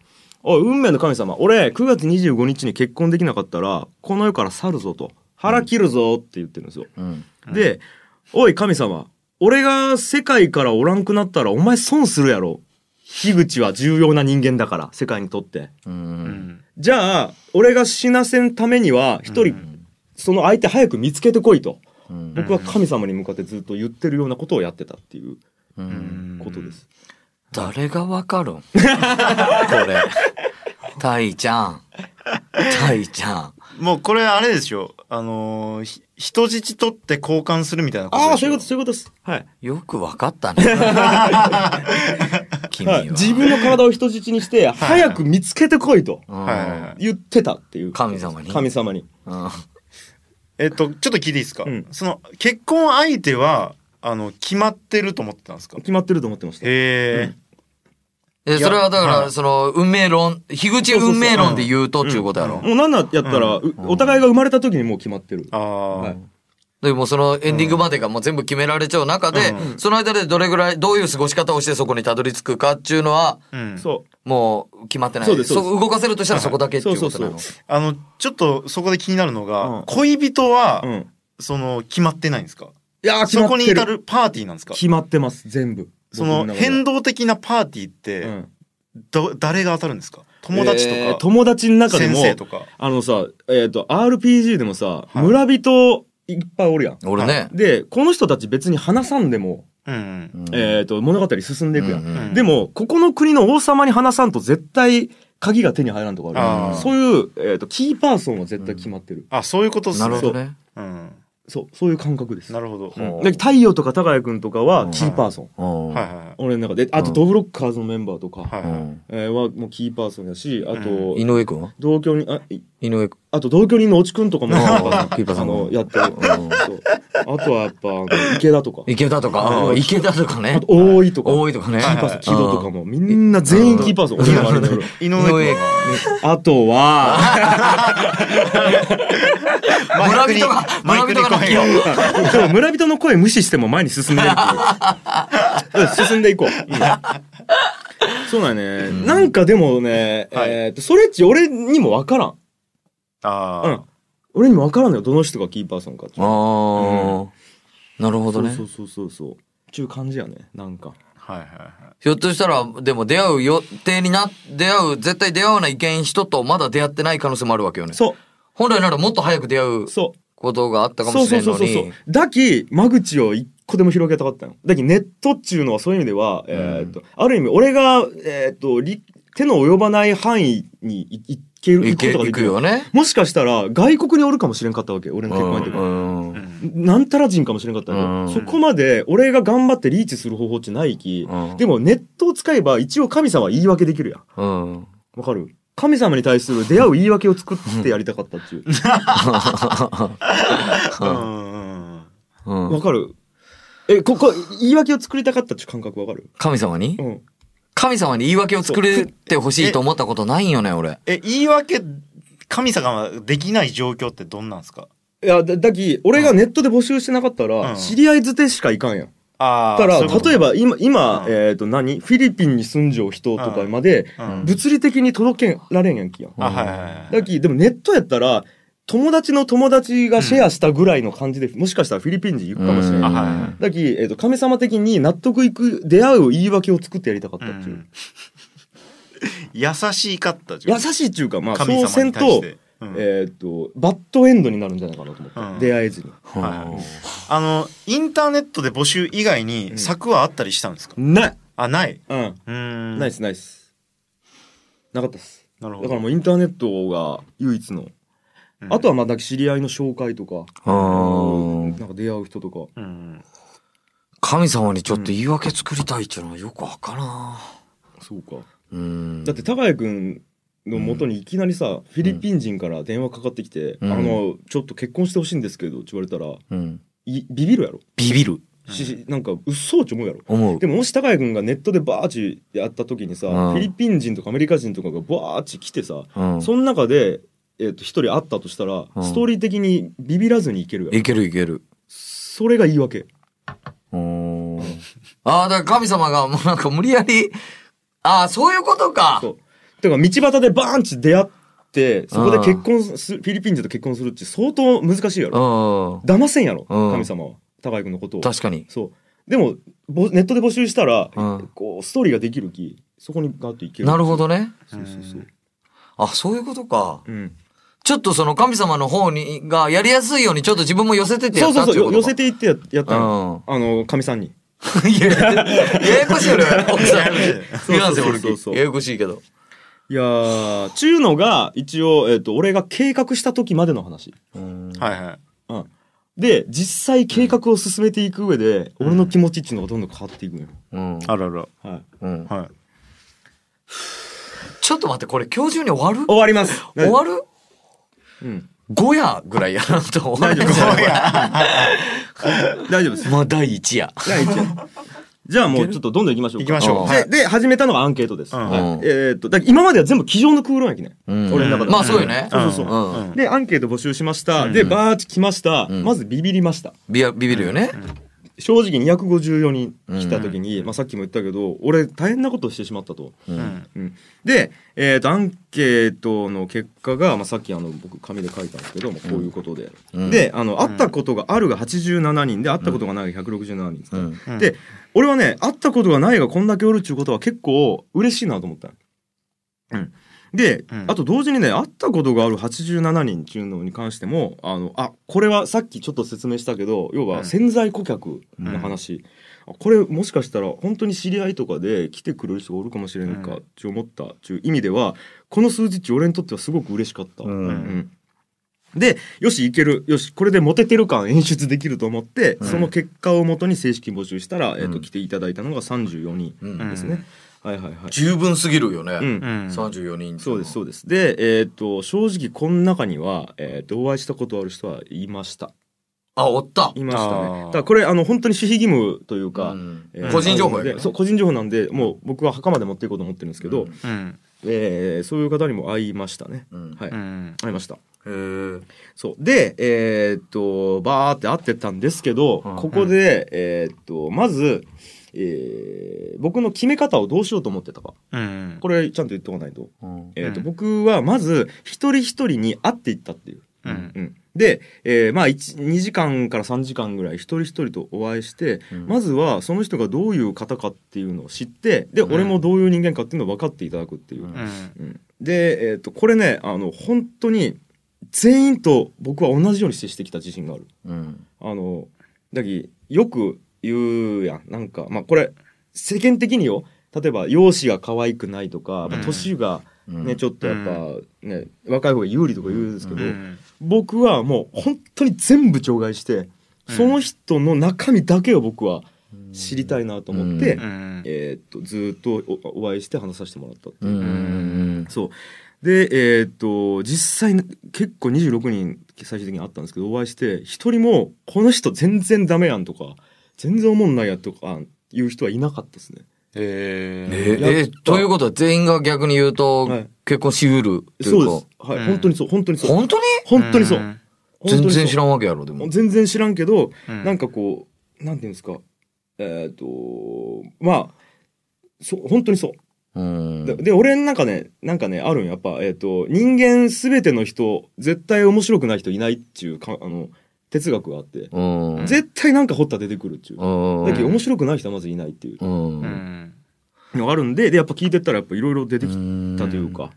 おい、運命の神様、俺、9月25日に結婚できなかったら、この世から去るぞと。腹切るぞって言ってるんですよ。うんで、おい、神様、俺が世界からおらんくなったら、お前損するやろ。樋口は重要な人間だから、世界にとって。ううんんじゃあ、俺が死なせんためには、一人、その相手早く見つけてこいと。うん僕は神様に向かってずっと言ってるようなことをやってたっていううんことです。誰がわかるん？これ。タイちゃん。タイちゃん。もうこれあれですよあのーひ人質取って交換するみたいなことああ、そういうこと、そういうことです。はい。よくわかったね。君は。はい、自分の体を人質にして、早く見つけてこいと言ってたっていう。神様に？神様に。うんえっとちょっと聞いていいですか、うんその結婚相手はあの決まってると思ってたんですか？決まってると思ってました。へえ、え、それはだかはら、その、運命論、樋口運命論で言うとっていうことやろ？もうなんだやったら、うお互いが生まれた時にもう決まってる。ああ、はい。でもそのエンディングまでがもう全部決められちゃう中で、その間でどれぐらい、どういう過ごし方をしてそこにたどり着くかっていうのは、うん、そもう決まってない。そうですそうです。動かせるとしたらそこだけっていうことなの？あのちょっとそこで気になるのが、うん。恋人は、う。うん。その決まってないんですか？いやそこにまってる。至るパーティーなんですか？決まってます、全部。その変動。動的なパーティーって、うん。ど誰が当たるんですか？友達とか、えー友達の中でも先生とか？あのさえっ、と RPG でもさ、村人いっぱいおるやん。俺ね。でこの人たち別に話さんでもうんえっ、と物語進んでいくやん、うんうんでもここの国の王様に話さんと絶対鍵が手に入らんとかある。あー。そういう、えー、とキーパーソンは絶対決まってる、あそういうことっすね。なるほどね。うんそうそういう感覚です。なるほど、うん。で太陽とか高谷君とかはキーパーソン、はいはい俺の中で。あとドブロッカーズのメンバーとか、はいはい。えーはもうキーパーソンやしあと、井上君は？同居にあい井上君。あと同居人のおちくんとかもキあーパーソンキーパーソンあのやってる、あとはやっぱあの池田とか。池田とか。池田とかね。あと大井とか。大井とかね。キーパーソン木戸とかもみんな全員キーパーソン。井上君。あとは 村人が村人が泣きよでも村人の声無視しても前に進んでいく うん進んでいこう、うんそうだね、なんかでもね、えーとそれっち俺にも分からん。あうん。俺にも分からんのよどの人がキーパーソンかっていう。ああ、なるほどね。そうそうそうそう。ちゅう感じやねなんか。はいはいはい。ひょっとしたらでも出会う予定にな出会う絶対出会わないけん人とまだ出会ってない可能性もあるわけよね。そう本来ならもっと早く出会うことがあったかもしれんのそうそうそうそうにだき間口を一個でも広げたかったの。だきネットっちゅうのはそういう意味では、えーっとある意味俺が、えーっとり手の及ばない範囲にいいけるいけ行くことができる。行くよね。もしかしたら外国におるかもしれんかったわけ俺の結婚相手が、なんたら人かもしれんかったわけ、そこまで俺が頑張ってリーチする方法ってないき、でもネットを使えば一応神様は言い訳できるやん。うん。わかる？神様に対する出会う言い訳を作ってやりたかったっていう。わかる？え、ここ、言い訳を作りたかったっていう感覚わかる？神様に？うん。神様に言い訳を作れてほしいと思ったことないんよね俺。え言い訳神様ができない状況ってどんなんですか？いや、だ、だき、俺がネットで募集してなかったら、知り合いづてしかいかんやん。あだから、例えば今、今、えっと、何？フィリピンに住んじゃう人とかまでうん。うん、物理的に届けられんやん。きやん。だき、でもネットやったら、友達の友達がシェアしたぐらいの感じで、もしかしたらフィリピン人行くかもしれうん。あはいな。はい。だき、えっ、と、神様的に納得いく、出会う言い訳を作ってやりたかったっていう。優しかったじゃん。優しいっていうか、まあ、そうせんとうん。えっ、と、バッドエンドになるんじゃないかなと思って、うん。出会えずに。はい。あのインターネットで募集以外に策はあったりしたんですか、ない。あない。うん。うん。ナイスナイス。なかったっす。なるほど。だからもうインターネットが唯一の。あとはまあ、だけ知り合いの紹介とか、うんなんか出会う人とか。神様にちょっと言い訳作りたいっていうのはよくわからん。そうか。うん。だって、高谷くんの元にいきなりさ、フィリピン人から電話かかってきて、うん。あの、ちょっと結婚してほしいんですけど、って言われたら、うん。いビビるやろ？ビビる。し、なんか、うっそうち思うやろ？思う。でももし高谷君がネットでバーチやった時にさ、うん。フィリピン人とかアメリカ人とかがバーチ来てさ、うん。その中で、えっと一人会ったとしたら、うん。ストーリー的にビビらずにいけるやろいけるいける。それが言い訳。うんああだから神様がもうなんか無理やりああそういうことか。そうてか道端でバーンチ出会ってそこで結婚す、フィリピン人と結婚するって相当難しいやろ、騙せんやろ、うん神様は。高井君のことを。確かに。そう。でもぼネットで募集したら、うんこうストーリーができるきそこにガッといけるなるほどね。そうそうそう。あそういうことか。うん。ちょっとその神様の方にがやりやすいようにちょっと自分も寄せてってやそうったっていうそうそう寄せていってややったの、あのかみさんに。いやややこしいよね。奥さん。そうそうそうそう。ややこしいけどいやーちゅうのが一応、えっと俺が計画した時までの話、はいはい。うん、で実際計画を進めていく上で、俺の気持ちっていうのがどんどん変わっていくのよ、うん。あらら。はい。うん。はい。ちょっと待ってこれ今日中に終わる？終わります。終わる？うん。5夜ぐらいやらんと。終わる大丈夫大丈夫です。まあ第一夜。第一夜じゃあもうちょっとどんどん行きましょうか。行きましょう。でで始めたのがアンケートです、うん。はい。えーっとだから今までは全部机上の空論やきね、うん。俺の中でまあそうよね。そうそうそう、うん。でアンケート募集しました、でバーチ来ました、まずビビりました。ビビビるよね。正直254人来た時に、まあ、さっきも言ったけど俺大変なことをしてしまったと。うん。うん。で、えー、とアンケートの結果が、まあ、さっきあの僕紙で書いたんですけど、まあ、こういうことで、うん。であの会ったことがあるが87人で会ったことがないが167人ですから、うん。で俺はね会ったことがないがこんだけおるっちゅうことは結構嬉しいなと思ったの。うん。で、あと同時にね会ったことがある87人っていうのに関してもあのあこれはさっきちょっと説明したけど要は潜在顧客の話、あこれもしかしたら本当に知り合いとかで来てくれる人がおるかもしれんかって思ったっていう意味ではこの数字って俺にとってはすごく嬉しかった。うんでよしいけるよしこれでモテてる感演出できると思って、その結果をもとに正式募集したら、えー、と来ていただいたのが34人ですね。はいはいはい。十分すぎるよね。うん34人。そうですそうです。でえっ、と正直この中には、えー、とお会いしたことある人はいました。あおった。いましたね。だからこれあの本当に守秘義務というか、えー個人情報やねでそう個人情報なんでもう僕は墓まで持っていこうと思ってるんですけど、えーそういう方にも会いましたね。はい、会いました。そう。でえーっとバーって会ってたんですけど、ここで、えーっとまず、えー僕の決め方をどうしようと思ってたか、うん。これちゃんと言っておかないと,、えーっと僕はまず一人一人に会っていったっていう。うんで、えーまあ1 2時間から3時間ぐらい一人一人とお会いして、まずはその人がどういう方かっていうのを知ってで、俺もどういう人間かっていうのを分かっていただくっていう。うん。で、えー、とこれねあの本当に全員と僕は同じように接してきた自信がある。あのだきよく言うやん。なんかまあこれ世間的によ。例えば容姿が可愛くないとか、まあ年がね、ちょっとやっぱね、若い方が有利とか言うんですけど、僕はもう本当に全部除外して、その人の中身だけを僕は知りたいなと思って、えーっとずーっとおお会いして話させてもらったっていう。そう。でえーっと実際ね結構26人最終的に会ったんですけどお会いして一人もこの人全然ダメやんとか全然思んないやとかいう人はいなかったですね。えー。えーということは全員が逆に言うと、結婚しうる？っていかそううです。はい、本当にそう、本当にそう。本当に？本当にそう。全然知らんわけやろでも。全然知らんけど、うん。なんかこう、なんていうんですか。えっ、と、まあ、そう、本当にそう。でで、俺なんかね、なんかね、あるんやっぱ、えっ、と、人間すべての人、絶対面白くない人いないっていうか、あの、哲学があって、絶対なんか掘ったら出てくるっていう。だけど面白くない人はまずいないっていう。のがあるんで、で、やっぱ聞いてったらやっぱいろいろ出てきたというか、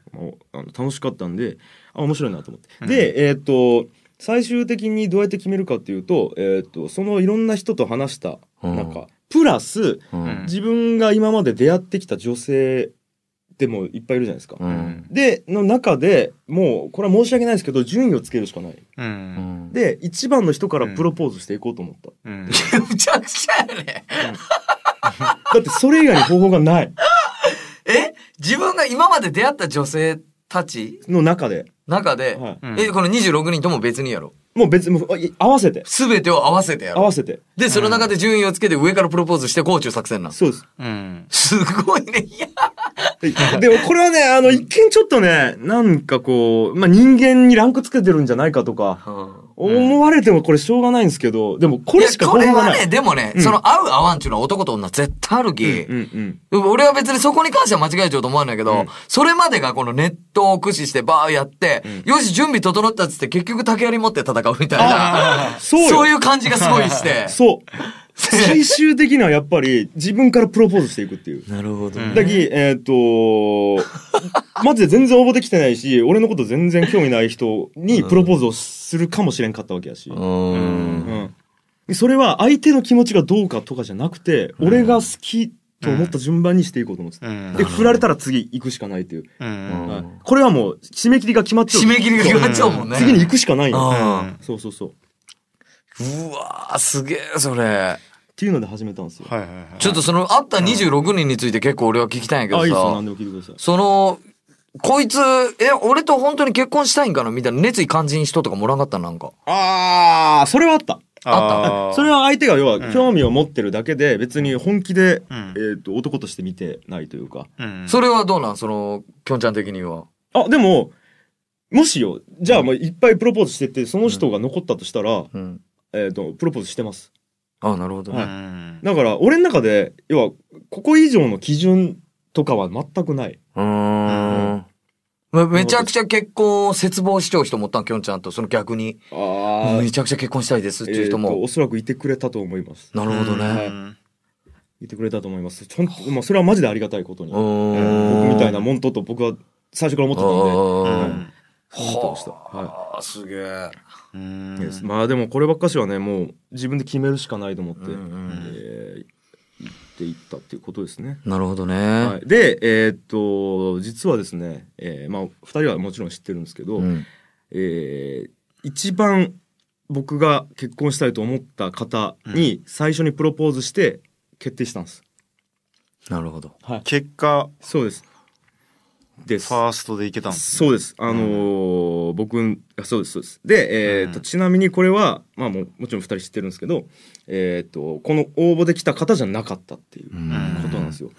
あの楽しかったんで、あ、面白いなと思って。で、えーっと、最終的にどうやって決めるかっていうと、えーっと、そのいろんな人と話した中、プラス、自分が今まで出会ってきた女性でもいっぱいいるじゃないですか。で、の中でもう、これは申し訳ないですけど、順位をつけるしかない。で、一番の人からプロポーズしていこうと思った。むちゃくちゃやね。だってそれ以外に方法がない。え？自分が今まで出会った女性たち？の中で。中で、え、この26人とも別にやろもう別に、もうい合わせて。すべてを合わせてやろ合わせて。で、その中で順位をつけて上からプロポーズしてこうちゅう作戦なん。そうです。すごいね。いや、でもこれはね、あの、一見ちょっとね、なんかこう、まあ、人間にランクつけてるんじゃないかとか、思われてもこれしょうがないんですけど、でもこれしかこれ方法がない。はね、でもね、うん。その合う合わんちゅうのは男と女絶対あるき、俺は別にそこに関しては間違えちゃうと思わないけど、それまでがこのネットを駆使してバーやって、よし、準備整ったっつって結局竹槍持って戦うみたいな、そうよ。そういう感じがすごいして。そう。最終的にはやっぱり自分からプロポーズしていくっていう。なるほどだき、えっ、と、マジで全然応募できてないし、俺のこと全然興味ない人にプロポーズをするかもしれんかったわけやし。うんそれは相手の気持ちがどうかとかじゃなくて、俺が好きと思った順番にしていこうと思ってた。で、振られたら次行くしかないっていう。はいこれはもう締め切りが決まっちゃう。締め切りが決まっちゃうもんね次に行くしかないようん。そうそうそう。うわー、すげえ、それ。っていうので始めたんですよ。ちょっとその、会った26人について結構俺は聞きたいんやけどあ、いいっすよ。さ何、でも聞いてください。その、こいつ、え、俺と本当に結婚したいんかなみたいな熱意感じん人とかもらんかったなんか。ああ、それはあった。あったそれは相手が要は興味を持ってるだけで別に本気で、えっと男として見てないというか。それはどうなん？その、きょんちゃん的には。あ、でも、もしよ、じゃあもういっぱいプロポーズしてて、その人が残ったとしたら、えっと、プロポーズしてます。あなるほどはい。だから、俺の中で、要は、ここ以上の基準とかは全くない。うーん。めめちゃくちゃ結婚を絶望しちゃう人もおったん、きょんちゃんと、その逆に。あめちゃくちゃ結婚したいですっていう人えーとも。おそらくいてくれたと思います。なるほどねはい。いてくれたと思います。ちょんまあ、それはマジでありがたいことに。えんー僕みたいなモントと僕は最初から思ってたんで、うんはい思ってました。はい。あすげえ。まあでもこればっかしはねもう自分で決めるしかないと思って、えー行っていったっていうことですね。なるほどね。はい、でえーっと実はですね、えーまあ、2人はもちろん知ってるんですけど、うんえー一番僕が結婚したいと思った方に最初にプロポーズして決定したんです。なるほど。はい、結果そうです。です。ファーストでいけたんですそうです。あのー僕、あそうです、そうです。で、えーと、ちなみにこれは、まあもう、もちろん二人知ってるんですけど、えーと、この応募できた方じゃなかったっていうことなんですよ。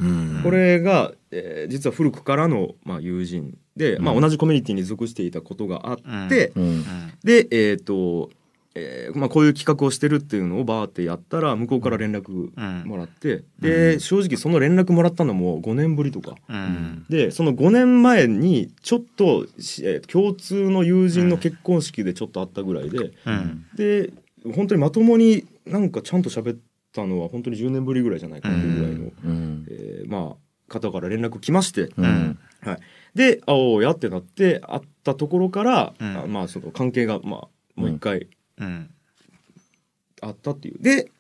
これが、えー実は古くからの、まあ、友人で、まあ同じコミュニティに属していたことがあって、で、えーと、えーまあ、こういう企画をしてるっていうのをバーってやったら向こうから連絡もらって、で正直その連絡もらったのも5年ぶりとか、でその5年前にちょっと、しえー共通の友人の結婚式でちょっと会ったぐらいで、で本当にまともになんかちゃんと喋ったのは本当に10年ぶりぐらいじゃないかっていうぐらいの、えーまあ方から連絡来まして、はい、で「あおうや」ってなって会ったところから、あまあその関係がまあもう一回あったっていう。で、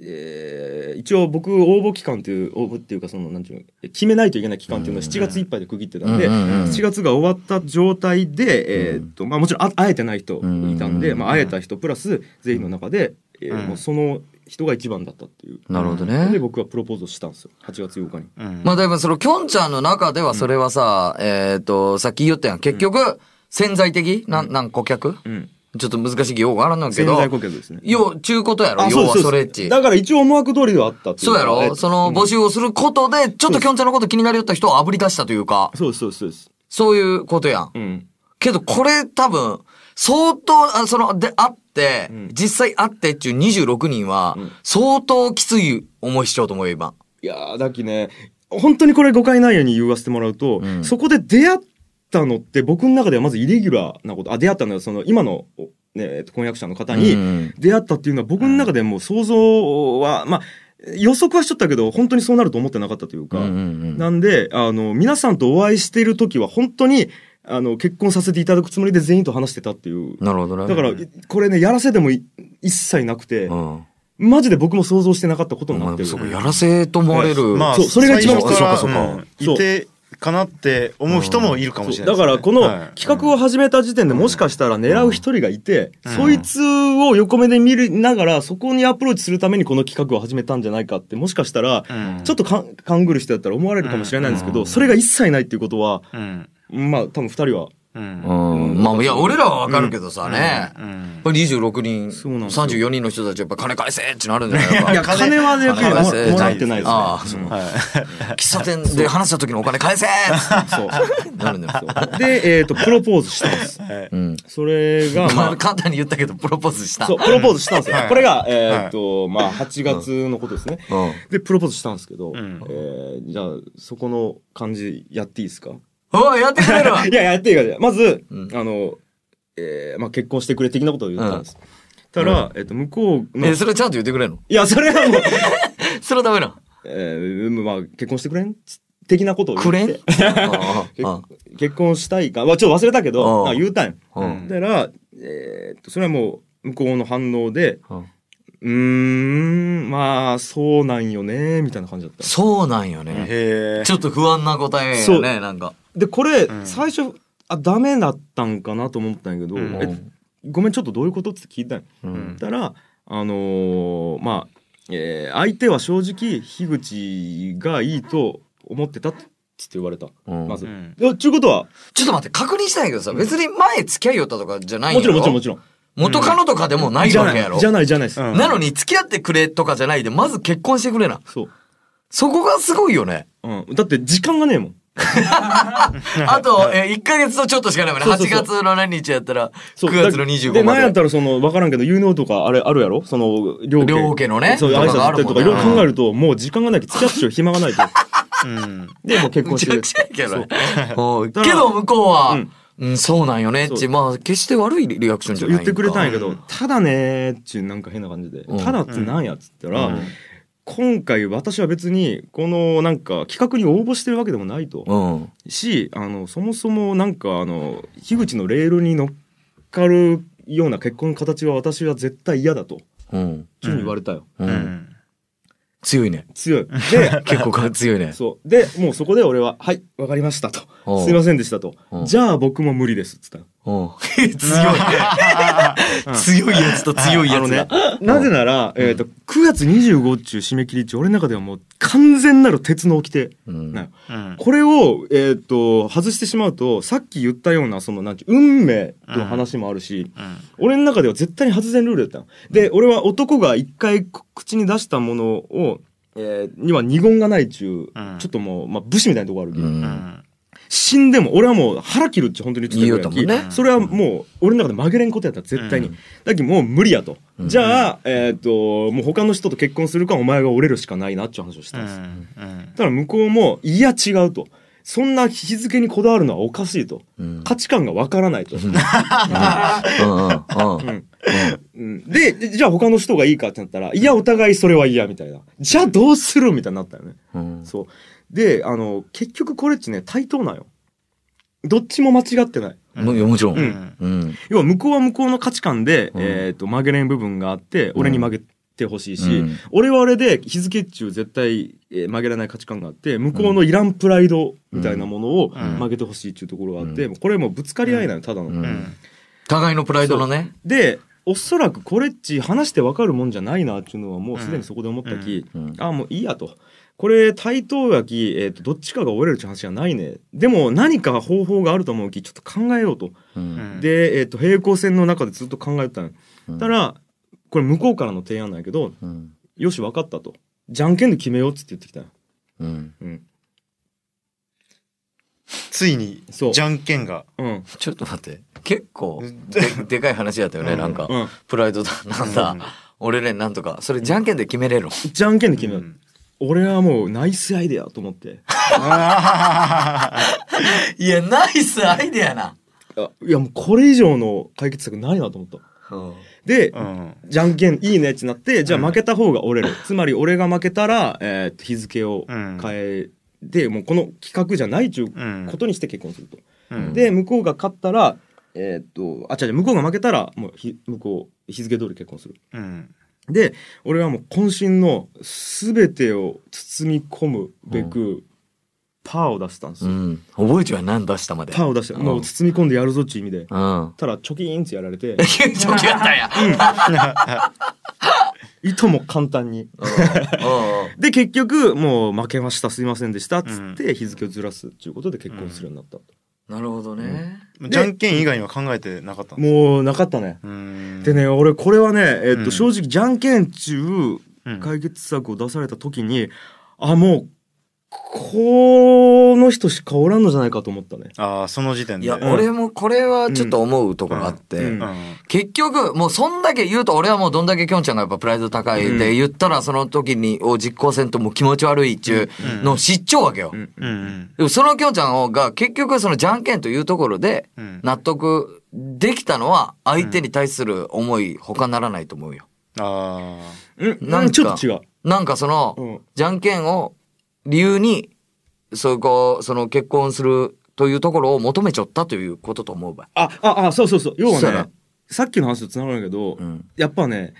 えー一応僕応募期間っていう応募っていうかそのなんていうの決めないといけない期間っていうのは7月いっぱいで区切ってたんで、うんうんうん。7月が終わった状態で、えーっとまあ、もちろんあ会えてない人いたんで、まあ、会えた人プラス全員の中で、えーもうその人が一番だったっていう。なるほどね。で僕はプロポーズをしたんですよ。8月8日に。まあでもそのきょんちゃんの中ではそれはさ、えっ、と、さっき言ったやん。結局、潜在的？な、なん顧客、ちょっと難しい用語あるんだけど。潜在顧客ですね。要、ちゅうことやろあ要はそれっち。だから一応思惑通りではあったそうやえろその募集をすることで、ちょっときょんちゃんのこと気になりよった人を炙り出したというか。そうそうそうです。そういうことやん。うん。けどこれ多分、相当、あその、で、会って、実際会ってっていう26人は、相当きつい思いしちゃうと思うよ、今。いやーだきね本当にこれ誤解ないように言わせてもらうと、そこで出会ったのって僕の中ではまずイレギュラーなことあ出会ったのはその今の、ねえっと婚約者の方に。うん出会ったっていうのは僕の中でもう想像は、まあ予測はしとったけど本当にそうなると思ってなかったというか、なんであの皆さんとお会いしている時は本当にあの結婚させていただくつもりで全員と話してたっていう。なるほどね。だからこれねやらせでもい一切なくて、マジで僕も想像してなかったことになってる。そうかやらせと思われる。まあそうそれが一番最初からそうかそうか。うん。いてかなって思う人もいるかもしれないね、からこの企画を始めた時点でもしかしたら狙う一人がいて、そいつを横目で見るながらそこにアプローチするためにこの企画を始めたんじゃないかってもしかしたらちょっとかん勘ぐる人だったら思われるかもしれないんですけど、それが一切ないっていうことは、まあ多分二人は。うん。まあ、いや、俺らはわかるけどさね。これ26人、34人の人たちやっぱ金返せってなるんじゃないか。いや金はね金返せもらってないですねああ、そう。喫茶店で話した時のお金返せそう。なるんだよ。で、えっ、と、プロポーズしたんです。うん。それが、まあ、簡単に言ったけど、プロポーズした。そう、プロポーズしたんですよ。はいこれが、えっ、と、まあ、8月のことですね。うんで、プロポーズしたんですけど、えーじゃあ、そこの感じやっていいですか？おい、やってくれるわ いや、やっていいから、まず、あの、えーまあ、結婚してくれ的なことを言ったんです。たら、えっ、と、向こうの。え、それちゃんと言ってくれんの？いや、それはもう、それはダメなの？えーまあ、結婚してくれん的なことを言って。くれん？結結婚したいか、まあ、ちょっと忘れたけど、うんあ言うたんよ。うんだから、えーっと、それはもう、向こうの反応で、うーん、まあ、そうなんよね、みたいな感じだった。そうなんよね。ちょっと不安な答えそうよね、なんか。で、これ、最初、あ、ダメだったんかなと思ったんやけど、んえごめん、ちょっとどういうことって聞いたんよ。たら、あのーまあ、えー相手は正直、樋口がいいと思ってたって言われた。まず。えちゅうことは、ちょっと待って、確認したいんやけどさ、別に前付き合いよったとかじゃないんやもちろんもちろんもちろん。元カノとかでもないわけやろじゃない、じゃないです。なのに付き合ってくれとかじゃないで、まず結婚してくれな。そう。そこがすごいよね。うん。だって時間がねえもん。あと、えー、1ヶ月とちょっとしかないもんね。8そうそうそう。月の何日やったら、そう。9月の25で、なんや。ったらその、わからんけど、有能とか、あれ、あるやろ？その、両家。両家のね。そう、挨拶ったりとか、いろいろ考えると、もう時間がないけど、付き合ってしよう暇がないと。で、もう結婚してむちゃくちゃやけどね。けど向こうは、うん。うん、そうなんよねっそう。ち、まあ、決して悪いリアクションじゃない言ってくれたんやけど、うんただねーっちゅうなんか変な感じで、うん。ただってなんやっつったら、うん今回私は別にこのなんか企画に応募してるわけでもないと、うん。しあのそもそもなんかあの樋口のレールに乗っかるような結婚の形は私は絶対嫌だとうん。いうふうに言われたよ、うん。強いね。強い で結構か強いね。そうでもうそこで俺は「はいわかりました」とおう「すいませんでした」とうん「じゃあ僕も無理です」っつった。強い。ね。強いやつと強いやつね、なぜなら、えっ、と、9月25日締め切り中、俺の中ではもう完全なる鉄の掟。これを、えっ、と、外してしまうと、さっき言ったような、その、なんていう、運命の話もあるし、俺の中では絶対に外せんルールだったの。で、俺は男が一回口に出したものを、えーには二言がないっちゅう、ちょっともう、まあ、武士みたいなとこあるけど、死んでも、俺はもう腹切るって本当に言ってたぐらねそれはもう、俺の中で曲げれんことやったら絶対に。だけどもう無理やと。じゃあ、えっ、と、もう他の人と結婚するかお前が折れるしかないなっていう話をしたんです。ただ向こうも、いや違うと。そんな日付にこだわるのはおかしいと。価値観がわからないと。うんで、でじゃあ他の人がいいかってなったら、いや、お互いそれは嫌みたいな。じゃあどうするみたいになったよね。そう。で、あの、結局これっちね、対等なんよ。どっちも間違ってない。ももちろん。うんうん。要は向こうは向こうの価値観で、えっ、と、曲げれん部分があって、俺に曲げてほしいし、うん俺は俺で日付っちゅう絶対、えー曲げられない価値観があって、向こうのいらんプライドみたいなものを曲げてほしいっていうところがあって、これもうぶつかり合いなの、ただの。互いのプライドのね。で、おそらくこれっち話してわかるもんじゃないなっていうのはもうすでにそこで思ったき、ああ、もういいやと。これ対等やき、えー、とどっちかが折れるって話じゃないね。でも何か方法があると思うきちょっと考えようと、で、えー、と平行線の中でずっと考えてたの、たらこれ向こうからの提案なんやけど、よし分かったと。じゃんけんで決めようっつって言ってきたよ、うん。ついにじゃんけんが、うん、ちょっと待って。結構 ででかい話だったよね、なんか、うん。プライドだなんだ、俺ねなんとか。それじゃんけんで決めれるの？じゃんけんで決めよう、俺はもうナイスアイデアと思って。いやナイスアイデアな、あいやもうこれ以上の解決策ないなと思った。で、じゃんけんいいねってなってじゃあ負けた方が折れる、つまり俺が負けたら、えーと日付を変えて、もうこの企画じゃないっちゅうことにして結婚すると、うん。で向こうが勝ったらえーっとあ違う違う向こうが負けたらもうひ向こう日付通り結婚する。うんで俺はもう渾身の全てを包み込むべく、パーを出したんですよ、うん、覚えちゃう何出したまで。パーを出して、もう包み込んでやるぞっていう意味で、うん。ただチョキーンってやられて。チョキやったんや。いとも簡単に。で、結局、もう負けました、すいませんでした、つって日付をずらすっていうことで結婚するようになった。なるほどね、じゃんけん以外には考えてなかったの？もうなかったね。でね、俺これはね、えっと、正直じゃんけん中、解決策を出された時に、あ、もう、この人しかおらんのじゃないかと思ったね。ああ、その時点で。いや、俺もこれはちょっと思うところがあって、結局、もうそんだけ言うと、俺はもうどんだけきょんちゃんがやっぱプライド高いで言ったら、その時に、を実行せんともう気持ち悪いっちゅうのを知っちゃうわけよ。でもそのきょんちゃんが結局そのじゃんけんというところで納得できたのは相手に対する思い他ならないと思うよ。ああ。なんかちょっと違う。なんかその、じゃんけんを理由に、そうこう、その結婚するというところを求めちゃったということと思うばい。あ、あ、あ、そうそうそう。要はね、さっきの話と繋がるんだけど、やっぱね、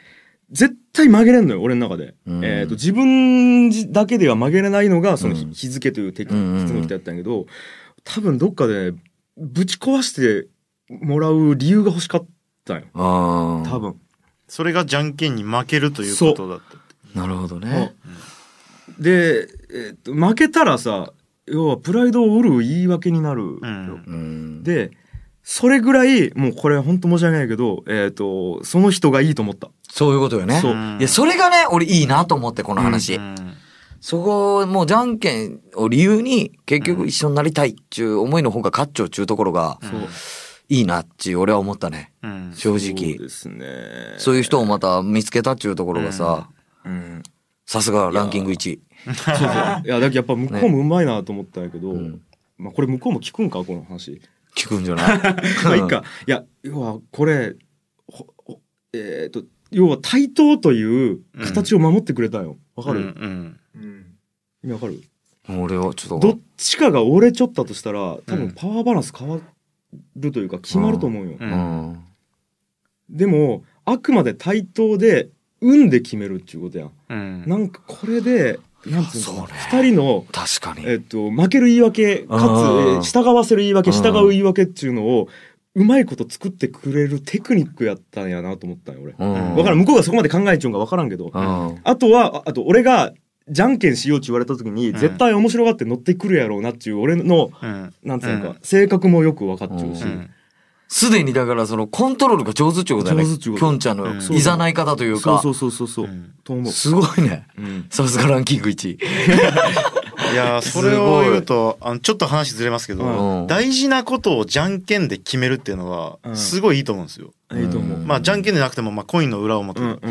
絶対曲げれんのよ、俺の中で。えっ、と、自分だけでは曲げれないのが、その日,、日付というテクニックだったんやけど、多分どっかでぶち壊してもらう理由が欲しかったんよ。多分。それがじゃんけんに負けるということだった。なるほどね。で、えっと負けたらさ要はプライドを折る言い訳になるよ、でそれぐらいもうこれ本当申し訳ないけど、えっとその人がいいと思ったそういうことよね。そういや、それがね、俺いいなと思って、この話。そこ、もうじゃんけんを理由に、結局一緒になりたいっちゅう思いの方が勝っちゃうっちゅうところが、いいなっちゅう俺は思ったね。正直。そうですね。そういう人をまた見つけたっちゅうところがさ、うんさすがランキング1位。そうそう。いやだけどやっぱ向こうもうまいなと思ったんやけど、まあこれ向こうも聞くんか？この話。聞くんじゃない？まあいいか。いや要はこれほほえっ、と要は対等という形を守ってくれたよ、わかる、うん意味わかる？俺はちょっと。どっちかが折れちゃったとしたら多分パワーバランス変わるというか決まると思うよ、うん。でもあくまで対等で運で決めるっていうことやん、うん。なんかこれでなんつうの二人の確かに。えっと、負ける言い訳かつ、従わせる言い訳うん。従う言い訳っていうのをうまいこと作ってくれるテクニックやったんやなと思ったんよ俺、うん。わからん。向こうがそこまで考えちゃうんかわからんけど、うん。あとはああと俺がじゃんけんしようって言われた時に、絶対面白がって乗ってくるやろうなっていう俺の、なんつうのか、うん。性格もよく分かっちゃうし、すでにだからそのコントロールが上手ってことだよね。上手ってこときょんちゃんのいざない方というか。そうそうそうそうそう、と思う。すごいね。うん。さすがランキング1位。いやーそれを言うとあのちょっと話ずれますけど、うん。大事なことをじゃんけんで決めるっていうのはすごいいいと思うんですよ。いいと思う、まあじゃんけんでなくてもまあコインの裏表とかだか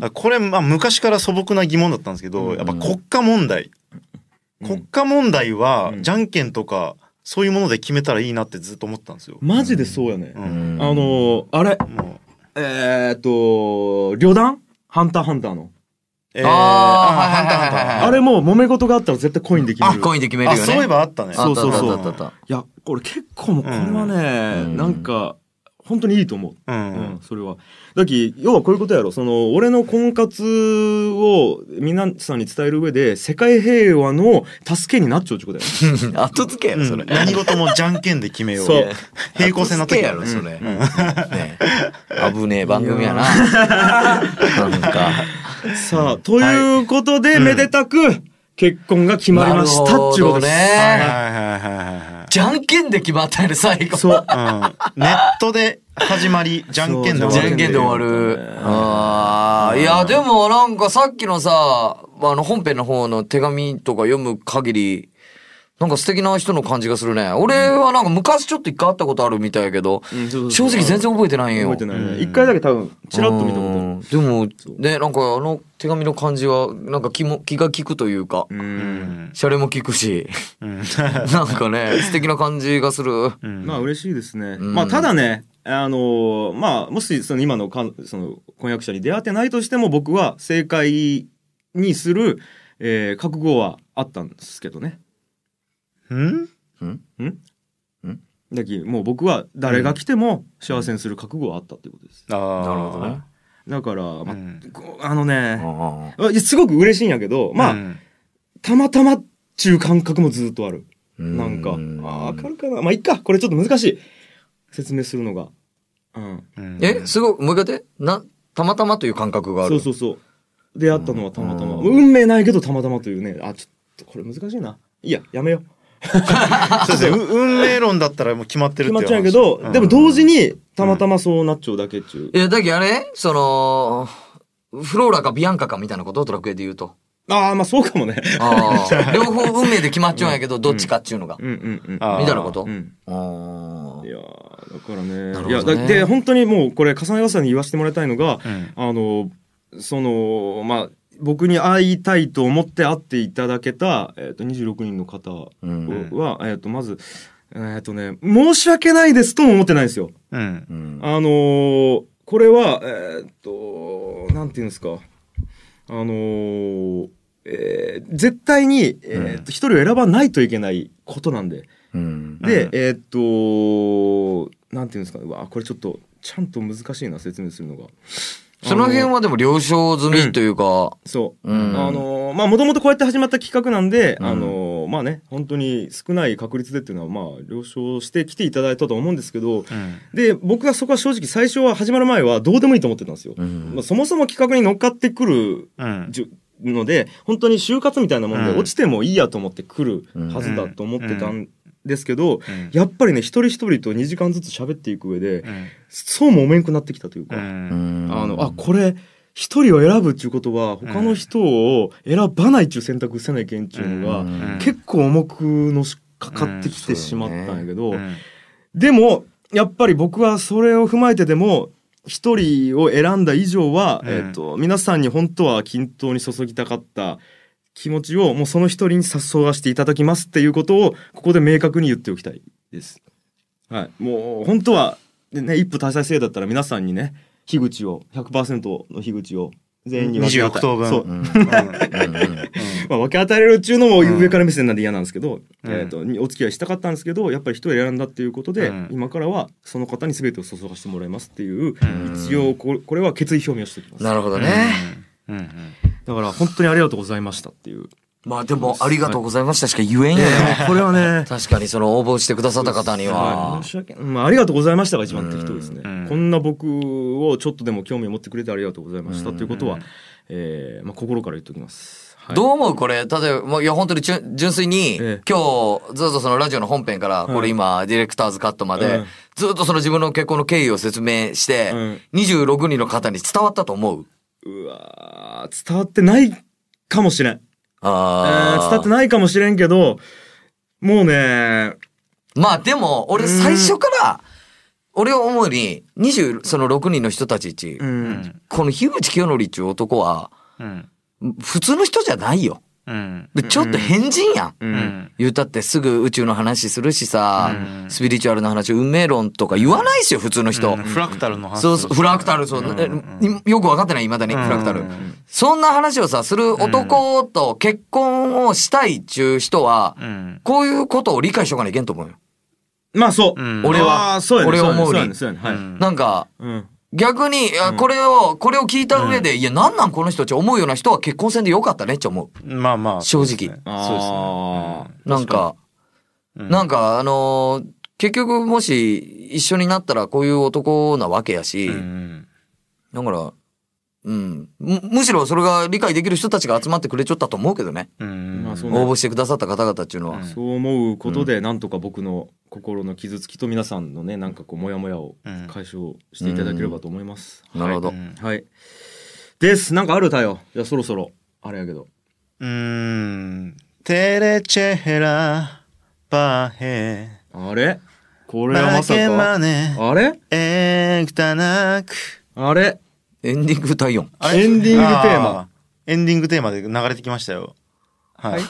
らこれまあ昔から素朴な疑問だったんですけど、やっぱ国家問題、国家問題はじゃんけんとかそういうもので決めたらいいなってずっと思ったんですよ。マジでそうやね、ん。あのーあれ？えー、っと旅団？ハンターハンターの。えー、あーあハンターハンター。あれも揉め事があったら絶対コインで決める。あコインで決めるよね。あそういえばあったね。そうそうそう。いや、これ結構もうこれはね、なんか、本当にいいと思う。うん。それは。だき、要はこういうことやろ。その、俺の婚活を皆さんに伝える上で、世界平和の助けになっちゃうってことやろ。後付けやろ、それ。何事もじゃんけんで決めよう。そう平行線の時やろ、それ。ね危ねえ番組やな。なんか。さあ、ということで、めでたく、結婚が決まりましたっちゅうことです。ね。はいはいはいはい。じゃんけんで決まったよね、最後。そう。うん。ネットで始まり、じゃんけんで終わる。じゃんけんで終わる。ああ、いや、でもなんかさっきのさ、あの本編の方の手紙とか読む限り、なんか素敵な人の感じがするね。俺はなんか昔ちょっと一回会ったことあるみたいやけど、正直全然覚えてないんよ。覚えてないね。一回だけ多分、チラッと見たことある。うんでも、ね、なんかあの手紙の感じは、なんか気も、気が利くというか、シャレも利くし、なんかね、素敵な感じがする。まあ嬉しいですね。んまあただね、あのまあもしその今のかんその婚約者に出会ってないとしても僕は正解にする、えー覚悟はあったんですけどね。ん？ん？ん？だきもう僕は誰が来ても幸せにする覚悟はあったっていうことです。ああ。なるほどね。だから、まあこうあのね、すごく嬉しいんやけど、まあ、たまたまっちゅう感覚もずっとある。なんか、あーわかるかな。まあいっか、これちょっと難しい。説明するのが。うん。え、すごい、もう一回言って。な、たまたまという感覚がある。そうそうそう。出会ったのはたまたま。運命ないけどたまたまというね。あ、ちょっとこれ難しいな。いいや、やめよう。そうですね。う運命論だったらもう決まってるって決まっちゃうけ話ど、でも同時にたまたまそうなっちゃうだけっちゅう。いや、だけどあれその、フローラかビアンカかみたいなことドラクエで言うと。ああ、まあそうかもね。ああ。両方運命で決まっちゃうんやけど、どっちかっちゅうのが。うんうんうん。みたいなこと？うん。ああ。いやーだからね。なるほどねいや、だで、本当にもうこれ、重ね重ねに言わせてもらいたいのが、あの、その、まあ、僕に会いたいと思って会っていただけた、えっ、と、26人の方は、えっ、と、まず、えっ、とね、申し訳ないですとも思ってないんですよ。うん。あのーこれは、えーっと、なんていうんですか。あのーえー絶対に、えーっと、一人を選ばないといけないことなんで。で、えーっと、なんていうんですか。うわ、これちょっと、ちゃんと難しいな、説明するのが。その辺はでも了承済みというか、そう。うんあのーまあ、もともとこうやって始まった企画なんで、あのーまあね、本当に少ない確率でっていうのは、まあ、了承して来ていただいたと思うんですけど、で、僕がそこは正直最初は始まる前はどうでもいいと思ってたんですよ。まあ、そもそも企画に乗っかってくるじゅので、本当に就活みたいなもんでうん。落ちてもいいやと思って来るはずだと思ってたんですけど、やっぱりね、一人一人と2時間ずつ喋っていく上で、そうも思えんくなってきたというか、あの、あ、これ、一人を選ぶっていうことは、他の人を選ばないっていう選択せないけんっていうのが、結構重くのしかかってきてしまったんやけど、でも、やっぱり僕はそれを踏まえてでも、一人を選んだ以上は、えっ、と、皆さんに本当は均等に注ぎたかった気持ちを、もうその一人に誘わせていただきますっていうことを、ここで明確に言っておきたいです。はい。もう、本当は、でね、一夫多妻制だったら皆さんにね、樋口を、100%の樋口を全員に分け与え26等分。そう。うん。まあ、分け与えられるっていうのも上から目線なんで嫌なんですけど、うん。えっ、と、にお付き合いしたかったんですけど、やっぱり一人選んだっていうことで、うん。今からはその方に全てを注がせてもらいますっていう、一応これ、これは決意表明をしておきます。なるほどね。だから本当にありがとうございましたっていう。まあでも、ありがとうございましたしか言えんよね。これはね、確かにその応募してくださった方にははい。申し訳。まあ、ありがとうございましたが一番適当ですね。こんな僕をちょっとでも興味を持ってくれてありがとうございましたということは、えーまあ、心から言っておきます。はいどう思うこれ、例えば、もういや、本当に純粋に、今日、ずっとそのラジオの本編から、これ今、ディレクターズカットまでうん、ずっとその自分の結婚の経緯を説明して、26人の方に伝わったと思う？うわー伝わってないかもしれん。あえー伝わってないかもしれんけど、もうね、まあでも、俺最初から、俺は思うに、20、その6人の人たちうち、この樋口清則っていう男は、うん。普通の人じゃないよ。うん。でちょっと変人やん。うん。言うたってすぐ宇宙の話するしさ、スピリチュアルな話、運命論とか言わないっすよ、普通の人。フラクタルの話。そうそう、フラクタル、そう、えよく分かってない、未だに、フラクタル。そんな話をさ、する男と結婚をしたいっちゅう人は、こういうことを理解しとかないけんと思うよ。まあそう。俺は、あーそうやね。俺は思うにね。そうやね。そうやね。はい。なんか、うん。逆に、いやこれを、これを聞いた上で、いや、なんなんこの人って思うような人は結婚せんでよかったねって思う。まあまあ。正直。あなんか、なんか、あのー結局もし一緒になったらこういう男なわけやし、だから、うん。むむしろそれが理解できる人たちが集まってくれちゃったと思うけどね。まあそうね応募してくださった方々っていうのは。そう思うことで、なんとか僕の心の傷つきと皆さんのね、なんかこう、もやもやを解消していただければと思います。うんなるほどはいはい。です。なんかあるたよ。じゃあそろそろ、あれやけど。うーん。テレチェヘラバヘあれ？これはまさか。あれ？エクタナクあれ？エンディング歌いよん。あれ？エンディングテーマあエンディングテーマで流れてきましたよ。はい。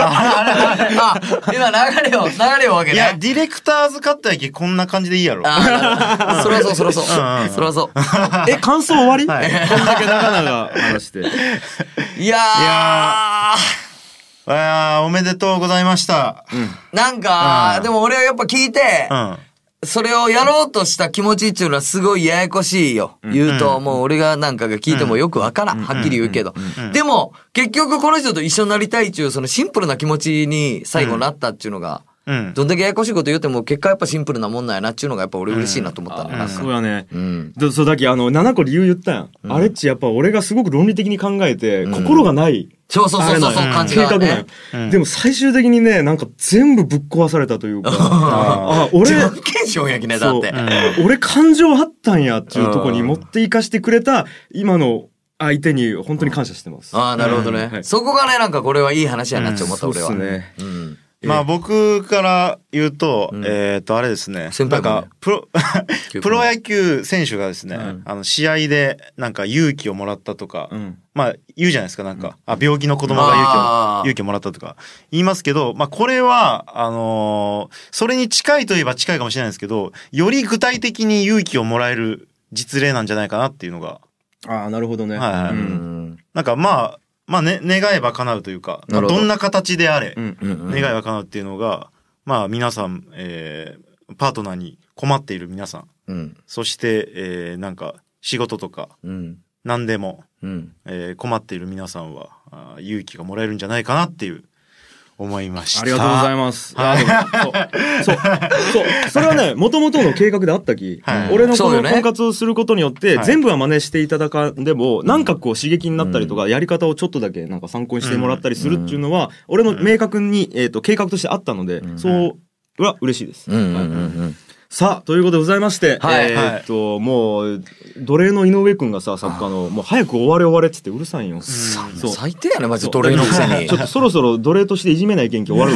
あ、今流れを、流れをわけね。いや、ディレクターズカットやきこんな感じでいいやろ。あそらそう、そらそう。うんうんそらそう。え、感想終わり、はいこんだけ長々話して。いやーいやあーおめでとうございました。なんか、でも俺はやっぱ聞いて、うん。それをやろうとした気持ちっていうのはすごいややこしいよ。言うと、もう俺がなんかが聞いてもよくわからん。はっきり言うけど。でも、結局この人と一緒になりたいっていう、そのシンプルな気持ちに最後なったっていうのが、うん。どんだけややこしいこと言っても結果やっぱシンプルなもんなんやなっていうのがやっぱ俺嬉しいなと思った。なんかそうやね。うん。でそうだけあの、7個理由言ったやん。あれっちやっぱ俺がすごく論理的に考えて、心がない。そうそうそうそうそうあれなんよ感じがねでも最終的にね、なんか全部ぶっ壊されたというか、あ、俺、自分検証やきね、だって。俺感情あったんやっていうところに持っていかしてくれた、今の相手に本当に感謝してます。ああ、なるほどね。そこがね、なんかこれはいい話やなって思った、うん俺は。そうっすねうん。まあ僕から言うと、えっと、あれですね。先輩もねなんか、プロ、プロ野球選手がですね、あの、試合でなんか勇気をもらったとか、まあ言うじゃないですか、なんか、あ、病気の子供が勇気を、勇気をもらったとか。言いますけど、まあこれは、あのーそれに近いといえば近いかもしれないですけど、より具体的に勇気をもらえる実例なんじゃないかなっていうのが、ああ、なるほどね。はいはい。うん。なんかまあ、まあね、願えば叶うというか、まあどどんな形であれ、うん願いは叶うっていうのが、まあ皆さん、えー、パートナーに困っている皆さん、うん。そして、えー、なんか仕事とかうん。何でも、うん。えー困っている皆さんはあー勇気がもらえるんじゃないかなっていう思いました。ありがとうございます。そう。そう。そう。それはね、もともとの計画であったき、はい俺のこの婚活をすることによって、はい全部は真似していただかんでも、なんかこう刺激になったりとか、やり方をちょっとだけなんか参考にしてもらったりするっていうのは、俺の明確に、えっと、計画としてあったので、そうは嬉しいです。うんうんうんうん。さあ、ということでございまして、はい。えーっと、もう、奴隷の井上くんがさ、作家の、もう早く終われ終われっつってうるさいんよ。最低やね、マジで奴隷のくせに。ちょ。っとそろそろ奴隷としていじめない元気終わ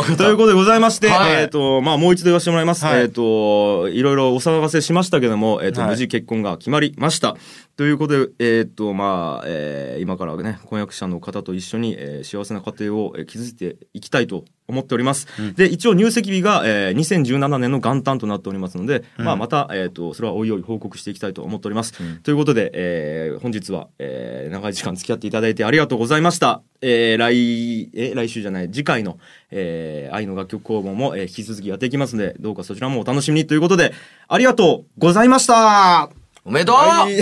る ということでございまして、はい。えっ、と、まあ、もう一度言わせてもらいます。はい。えっ、と、いろいろお騒がせしましたけども、えっ、と、はい。無事結婚が決まりました。ということで、えっ、と、まあ、えー今からね、婚約者の方と一緒に、えー幸せな家庭をえー築いていきたいと思っております。で、一応入籍日が、えー2017年の元旦となっておりますので、うんまあ、また、えっ、と、それはおいおい報告していきたいと思っております。ということで、えー本日は、えー長い時間付き合っていただいてありがとうございました。えー来、え来週じゃない、次回の、えー愛の楽曲工房も、えー引き続きやっていきますので、どうかそちらもお楽しみにということで、ありがとうございましたおめでとう、はい